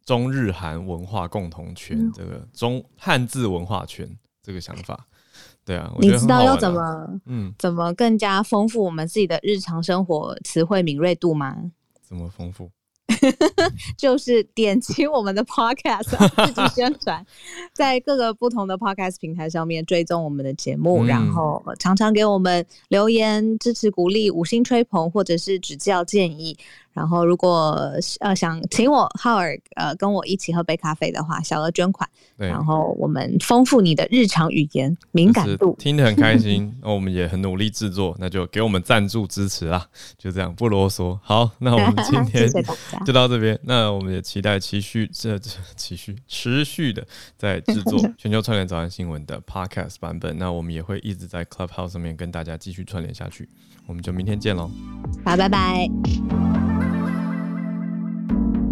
中日韩文化共同圈这个中汉字文化圈这个想法。对啊，你知道要怎么嗯怎么更加丰富我们自己的日常生活词汇敏锐度吗？怎么丰富？就是点击我们的 podcast，自己宣传，在各个不同的 podcast 平台上面追踪我们的节目，嗯、然后常常给我们留言支持、鼓励、五星吹捧，或者是指教建议。然后，如果呃想请我浩尔呃跟我一起喝杯咖啡的话，小额捐款。对，然后我们丰富你的日常语言敏感度，听得很开 心。那我们也很努力制作，那就给我们赞助支持啊。就这样，不啰嗦。好，那我们今 天就到这边。那我们也期待持续这这持续持续的在制作 全球串联早安新闻的 Podcast 版本。那我们也会一直在 Clubhouse 上面跟大家继续串联下去。我们就明天见喽，好，拜拜。you